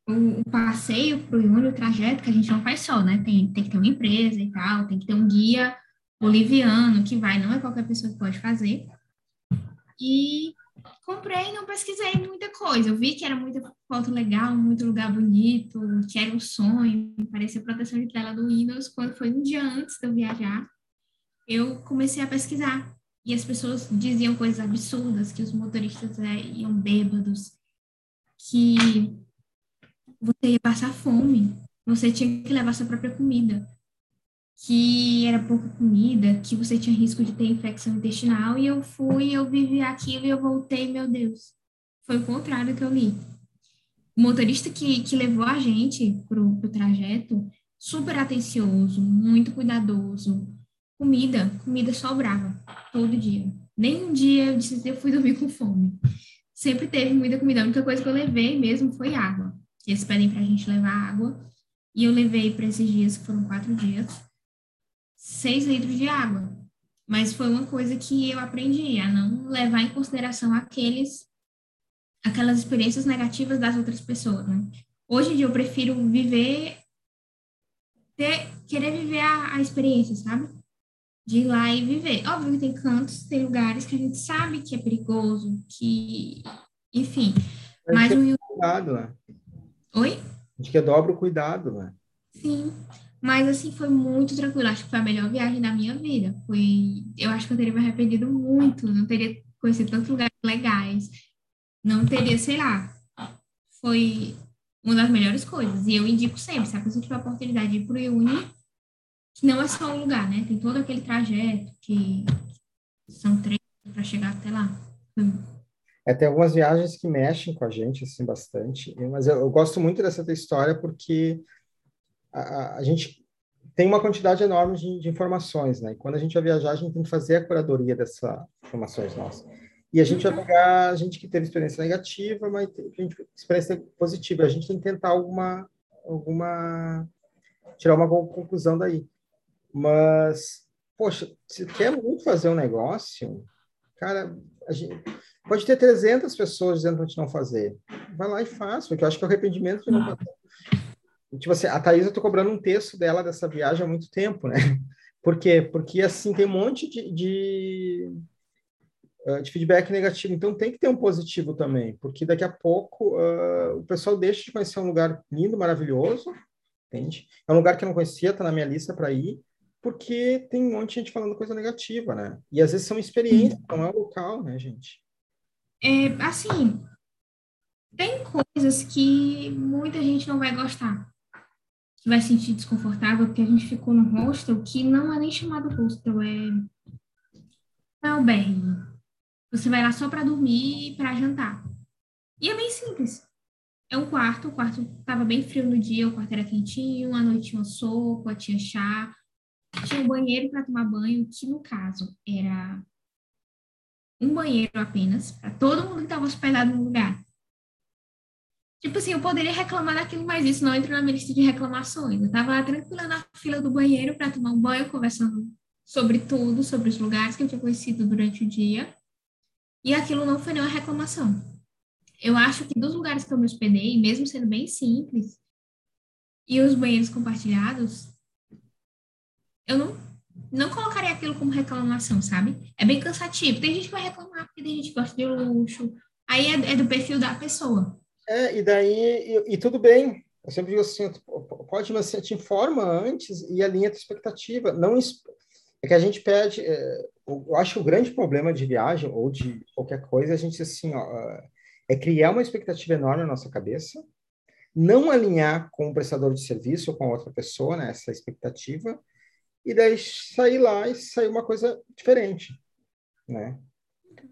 o, o passeio para o Ione, o trajeto, que a gente não faz só, né? Tem, tem que ter uma empresa e tal, tem que ter um guia boliviano que vai, não é qualquer pessoa que pode fazer. E comprei não pesquisei muita coisa. Eu vi que era muita foto legal, muito lugar bonito, que era um sonho, parecia proteção de tela do Windows. Quando foi um dia antes de eu viajar, eu comecei a pesquisar. E as pessoas diziam coisas absurdas, que os motoristas é, iam bêbados, que você ia passar fome, você tinha que levar sua própria comida que era pouca comida, que você tinha risco de ter infecção intestinal, e eu fui, eu vivi aquilo e eu voltei, meu Deus. Foi o contrário que eu li. O motorista que, que levou a gente pro, pro trajeto, super atencioso, muito cuidadoso. Comida, comida sobrava, todo dia. Nem um dia eu disse eu fui dormir com fome. Sempre teve muita comida. A única coisa que eu levei mesmo foi água. Eles pedem para a gente levar água. E eu levei para esses dias, que foram quatro dias, 6 litros de água. Mas foi uma coisa que eu aprendi a não levar em consideração aqueles aquelas experiências negativas das outras pessoas, né? Hoje em dia eu prefiro viver ter, querer viver a, a experiência, sabe? De ir lá e viver. Óbvio que tem cantos, tem lugares que a gente sabe que é perigoso, que enfim. Mas o cuidado, né? Oi? A gente quer dobro cuidado, né? Sim. Mas, assim, foi muito tranquilo. Acho que foi a melhor viagem da minha vida. Foi... Eu acho que eu teria me arrependido muito. Não teria conhecido tantos lugares legais. Não teria, sei lá. Foi uma das melhores coisas. E eu indico sempre, se a pessoa tiver a oportunidade de ir para o que não é só um lugar, né? Tem todo aquele trajeto que são três para chegar até lá. É, tem algumas viagens que mexem com a gente, assim, bastante. Mas eu, eu gosto muito dessa tua história porque a, a gente tem uma quantidade enorme de, de, informações, né? E quando a gente vai viajar, a gente tem que fazer a curadoria dessas informações nossas. E a gente vai pegar a gente que teve experiência negativa, mas gente experiência positiva. A gente tem que tentar alguma, alguma tirar uma conclusão daí. Mas, poxa, se quer muito fazer um negócio, cara, a gente pode ter 300 pessoas dizendo para a gente não fazer. Vai lá e faz, porque eu acho que é o arrependimento de não fazer tipo assim, a Thaís, eu tô cobrando um texto dela dessa viagem há muito tempo, né? Por quê? Porque, assim, tem um monte de, de, ah, de feedback negativo, então tem que ter um positivo também, porque daqui a pouco uh, o pessoal deixa de conhecer um lugar lindo, maravilhoso, entende? É um lugar que eu não conhecia, tá na minha lista para ir, porque tem um monte de gente falando coisa negativa, né? E às vezes são experiências, não é o local, né, gente? É, assim, tem coisas que muita gente não vai gostar que vai sentir desconfortável porque a gente ficou no hostel que não é nem chamado hostel, é, é albergue. Você vai lá só para dormir e para jantar. E é bem simples. É um quarto, o quarto estava bem frio no dia, o quarto era quentinho, à noite tinha sopa, tinha chá, tinha um banheiro para tomar banho, que no caso era um banheiro apenas para todo mundo que estava hospedado no lugar. Tipo assim, eu poderia reclamar daquilo, mas isso não entra na minha lista de reclamações. Eu estava lá tranquila na fila do banheiro para tomar um banho, conversando sobre tudo, sobre os lugares que eu tinha conhecido durante o dia. E aquilo não foi nenhuma reclamação. Eu acho que dos lugares que eu me hospedei, mesmo sendo bem simples, e os banheiros compartilhados, eu não, não colocaria aquilo como reclamação, sabe? É bem cansativo. Tem gente que vai reclamar porque tem gente que gosta de luxo. Aí é, é do perfil da pessoa. É, e daí, e, e tudo bem. Eu sempre digo assim, pode, mas te informa antes e alinha a tua expectativa. Não, é que a gente pede, é, eu acho que o grande problema de viagem ou de qualquer coisa, é a gente assim, ó, é criar uma expectativa enorme na nossa cabeça, não alinhar com o prestador de serviço ou com outra pessoa, né, essa expectativa, e daí sair lá e sair uma coisa diferente, né?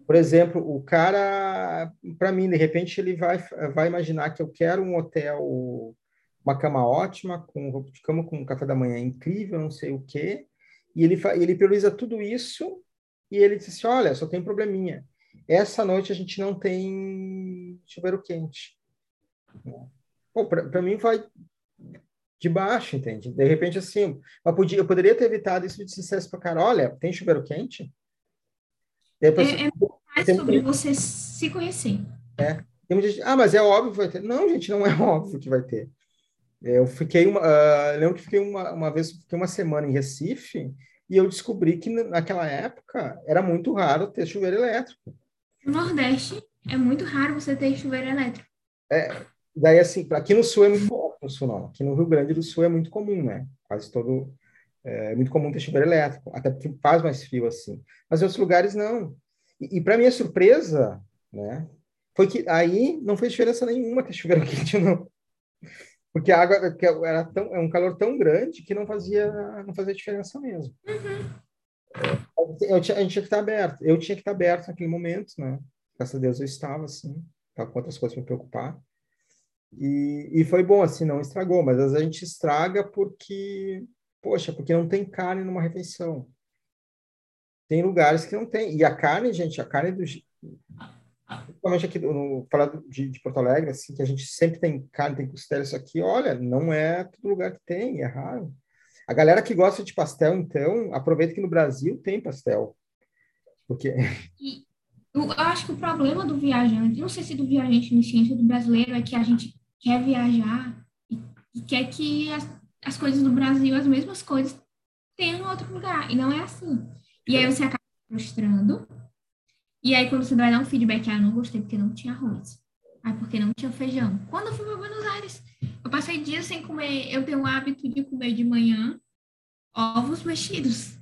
Por exemplo, o cara, para mim, de repente, ele vai, vai imaginar que eu quero um hotel, uma cama ótima, com roupa de cama, com um café da manhã incrível, não sei o quê, e ele, ele prioriza tudo isso e ele diz assim, olha, só tem um probleminha. Essa noite a gente não tem chuveiro quente. Para mim vai de baixo, entende? De repente, assim, eu, podia, eu poderia ter evitado isso de dissesse para cara, olha, tem chuveiro quente? Depois, é, é mais tem... sobre você se conhecer. É. Tem ah, mas é óbvio que vai ter. Não, gente, não é óbvio que vai ter. Eu fiquei uma, uh, lembro que fiquei uma, uma vez, fiquei uma semana em Recife e eu descobri que naquela época era muito raro ter chuveiro elétrico. No Nordeste é muito raro você ter chuveiro elétrico. É, daí assim, aqui no Sul é muito não, aqui no Rio Grande do Sul é muito comum, né? Quase todo, é, é muito comum ter chuveiro elétrico, até porque faz mais frio assim. Mas em outros lugares não. E, e para minha surpresa, né, foi que aí não fez diferença nenhuma ter chuveiro quente não porque a água que era tão, é um calor tão grande que não fazia não fazia diferença mesmo. Uhum. Eu, tinha, a gente tinha que estar aberto. Eu tinha que estar aberto naquele momento, né? Graças a Deus eu estava assim, estava com outras coisas para me preocupar. E, e foi bom, assim, não estragou, mas às vezes a gente estraga porque, poxa, porque não tem carne numa refeição. Tem lugares que não tem. E a carne, gente, a carne do, principalmente aqui no de, de, Porto Alegre, assim, que a gente sempre tem carne, tem costela, isso aqui, olha, não é todo lugar que tem, é raro. A galera que gosta de pastel, então, aproveita que no Brasil tem pastel. Porque... E eu acho que o problema do viajante, não sei se do viajante iniciante ou do brasileiro, é que a gente quer viajar e, e quer que as, as coisas do Brasil, as mesmas coisas, tenham em outro lugar. E não é assim. E aí você acaba frustrando e aí, quando você vai dar um feedback, ah, não gostei porque não tinha arroz. Ah, porque não tinha feijão. Quando eu fui para Buenos Aires, eu passei dias sem comer. Eu tenho o hábito de comer de manhã ovos mexidos.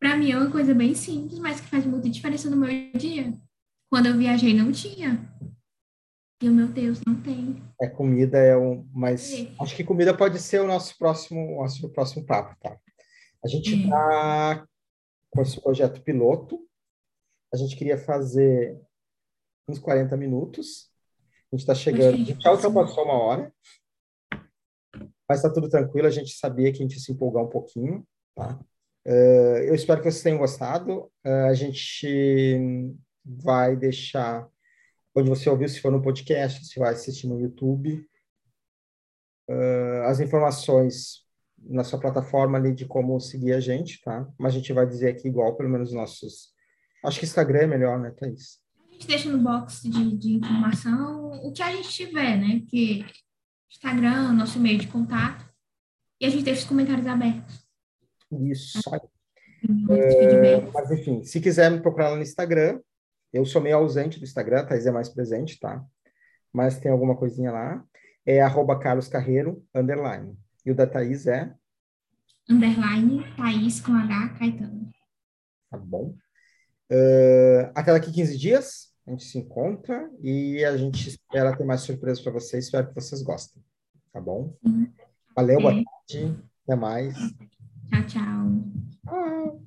Para mim é uma coisa bem simples, mas que faz muita diferença no meu dia. Quando eu viajei, não tinha. E, meu Deus, não tem. É, comida é um... Mas é. acho que comida pode ser o nosso próximo, nosso próximo papo, tá? A gente está é. com esse projeto piloto, a gente queria fazer uns 40 minutos. A gente está chegando, a gente já ultrapassou uma hora. Mas está tudo tranquilo, a gente sabia que a gente ia se empolgar um pouquinho, tá? Uh, eu espero que vocês tenham gostado. Uh, a gente vai deixar onde você ouviu, se for no podcast, se vai assistir no YouTube, uh, as informações na sua plataforma ali de como seguir a gente, tá? Mas a gente vai dizer aqui igual, pelo menos nossos Acho que Instagram é melhor, né, Thaís? A gente deixa no box de, de informação o que a gente tiver, né? Que Instagram, nosso e-mail de contato. E a gente deixa os comentários abertos. Isso. É, mas, enfim, se quiser me procurar lá no Instagram, eu sou meio ausente do Instagram, a Thaís é mais presente, tá? Mas tem alguma coisinha lá. É arroba Carlos Carreiro, underline. E o da Thaís é? Underline, Thaís com H, Caetano. Tá bom. Uh, até daqui 15 dias, a gente se encontra e a gente espera ter mais surpresas para vocês. Espero que vocês gostem. Tá bom? Valeu, boa tarde. Até mais. Tchau, tchau.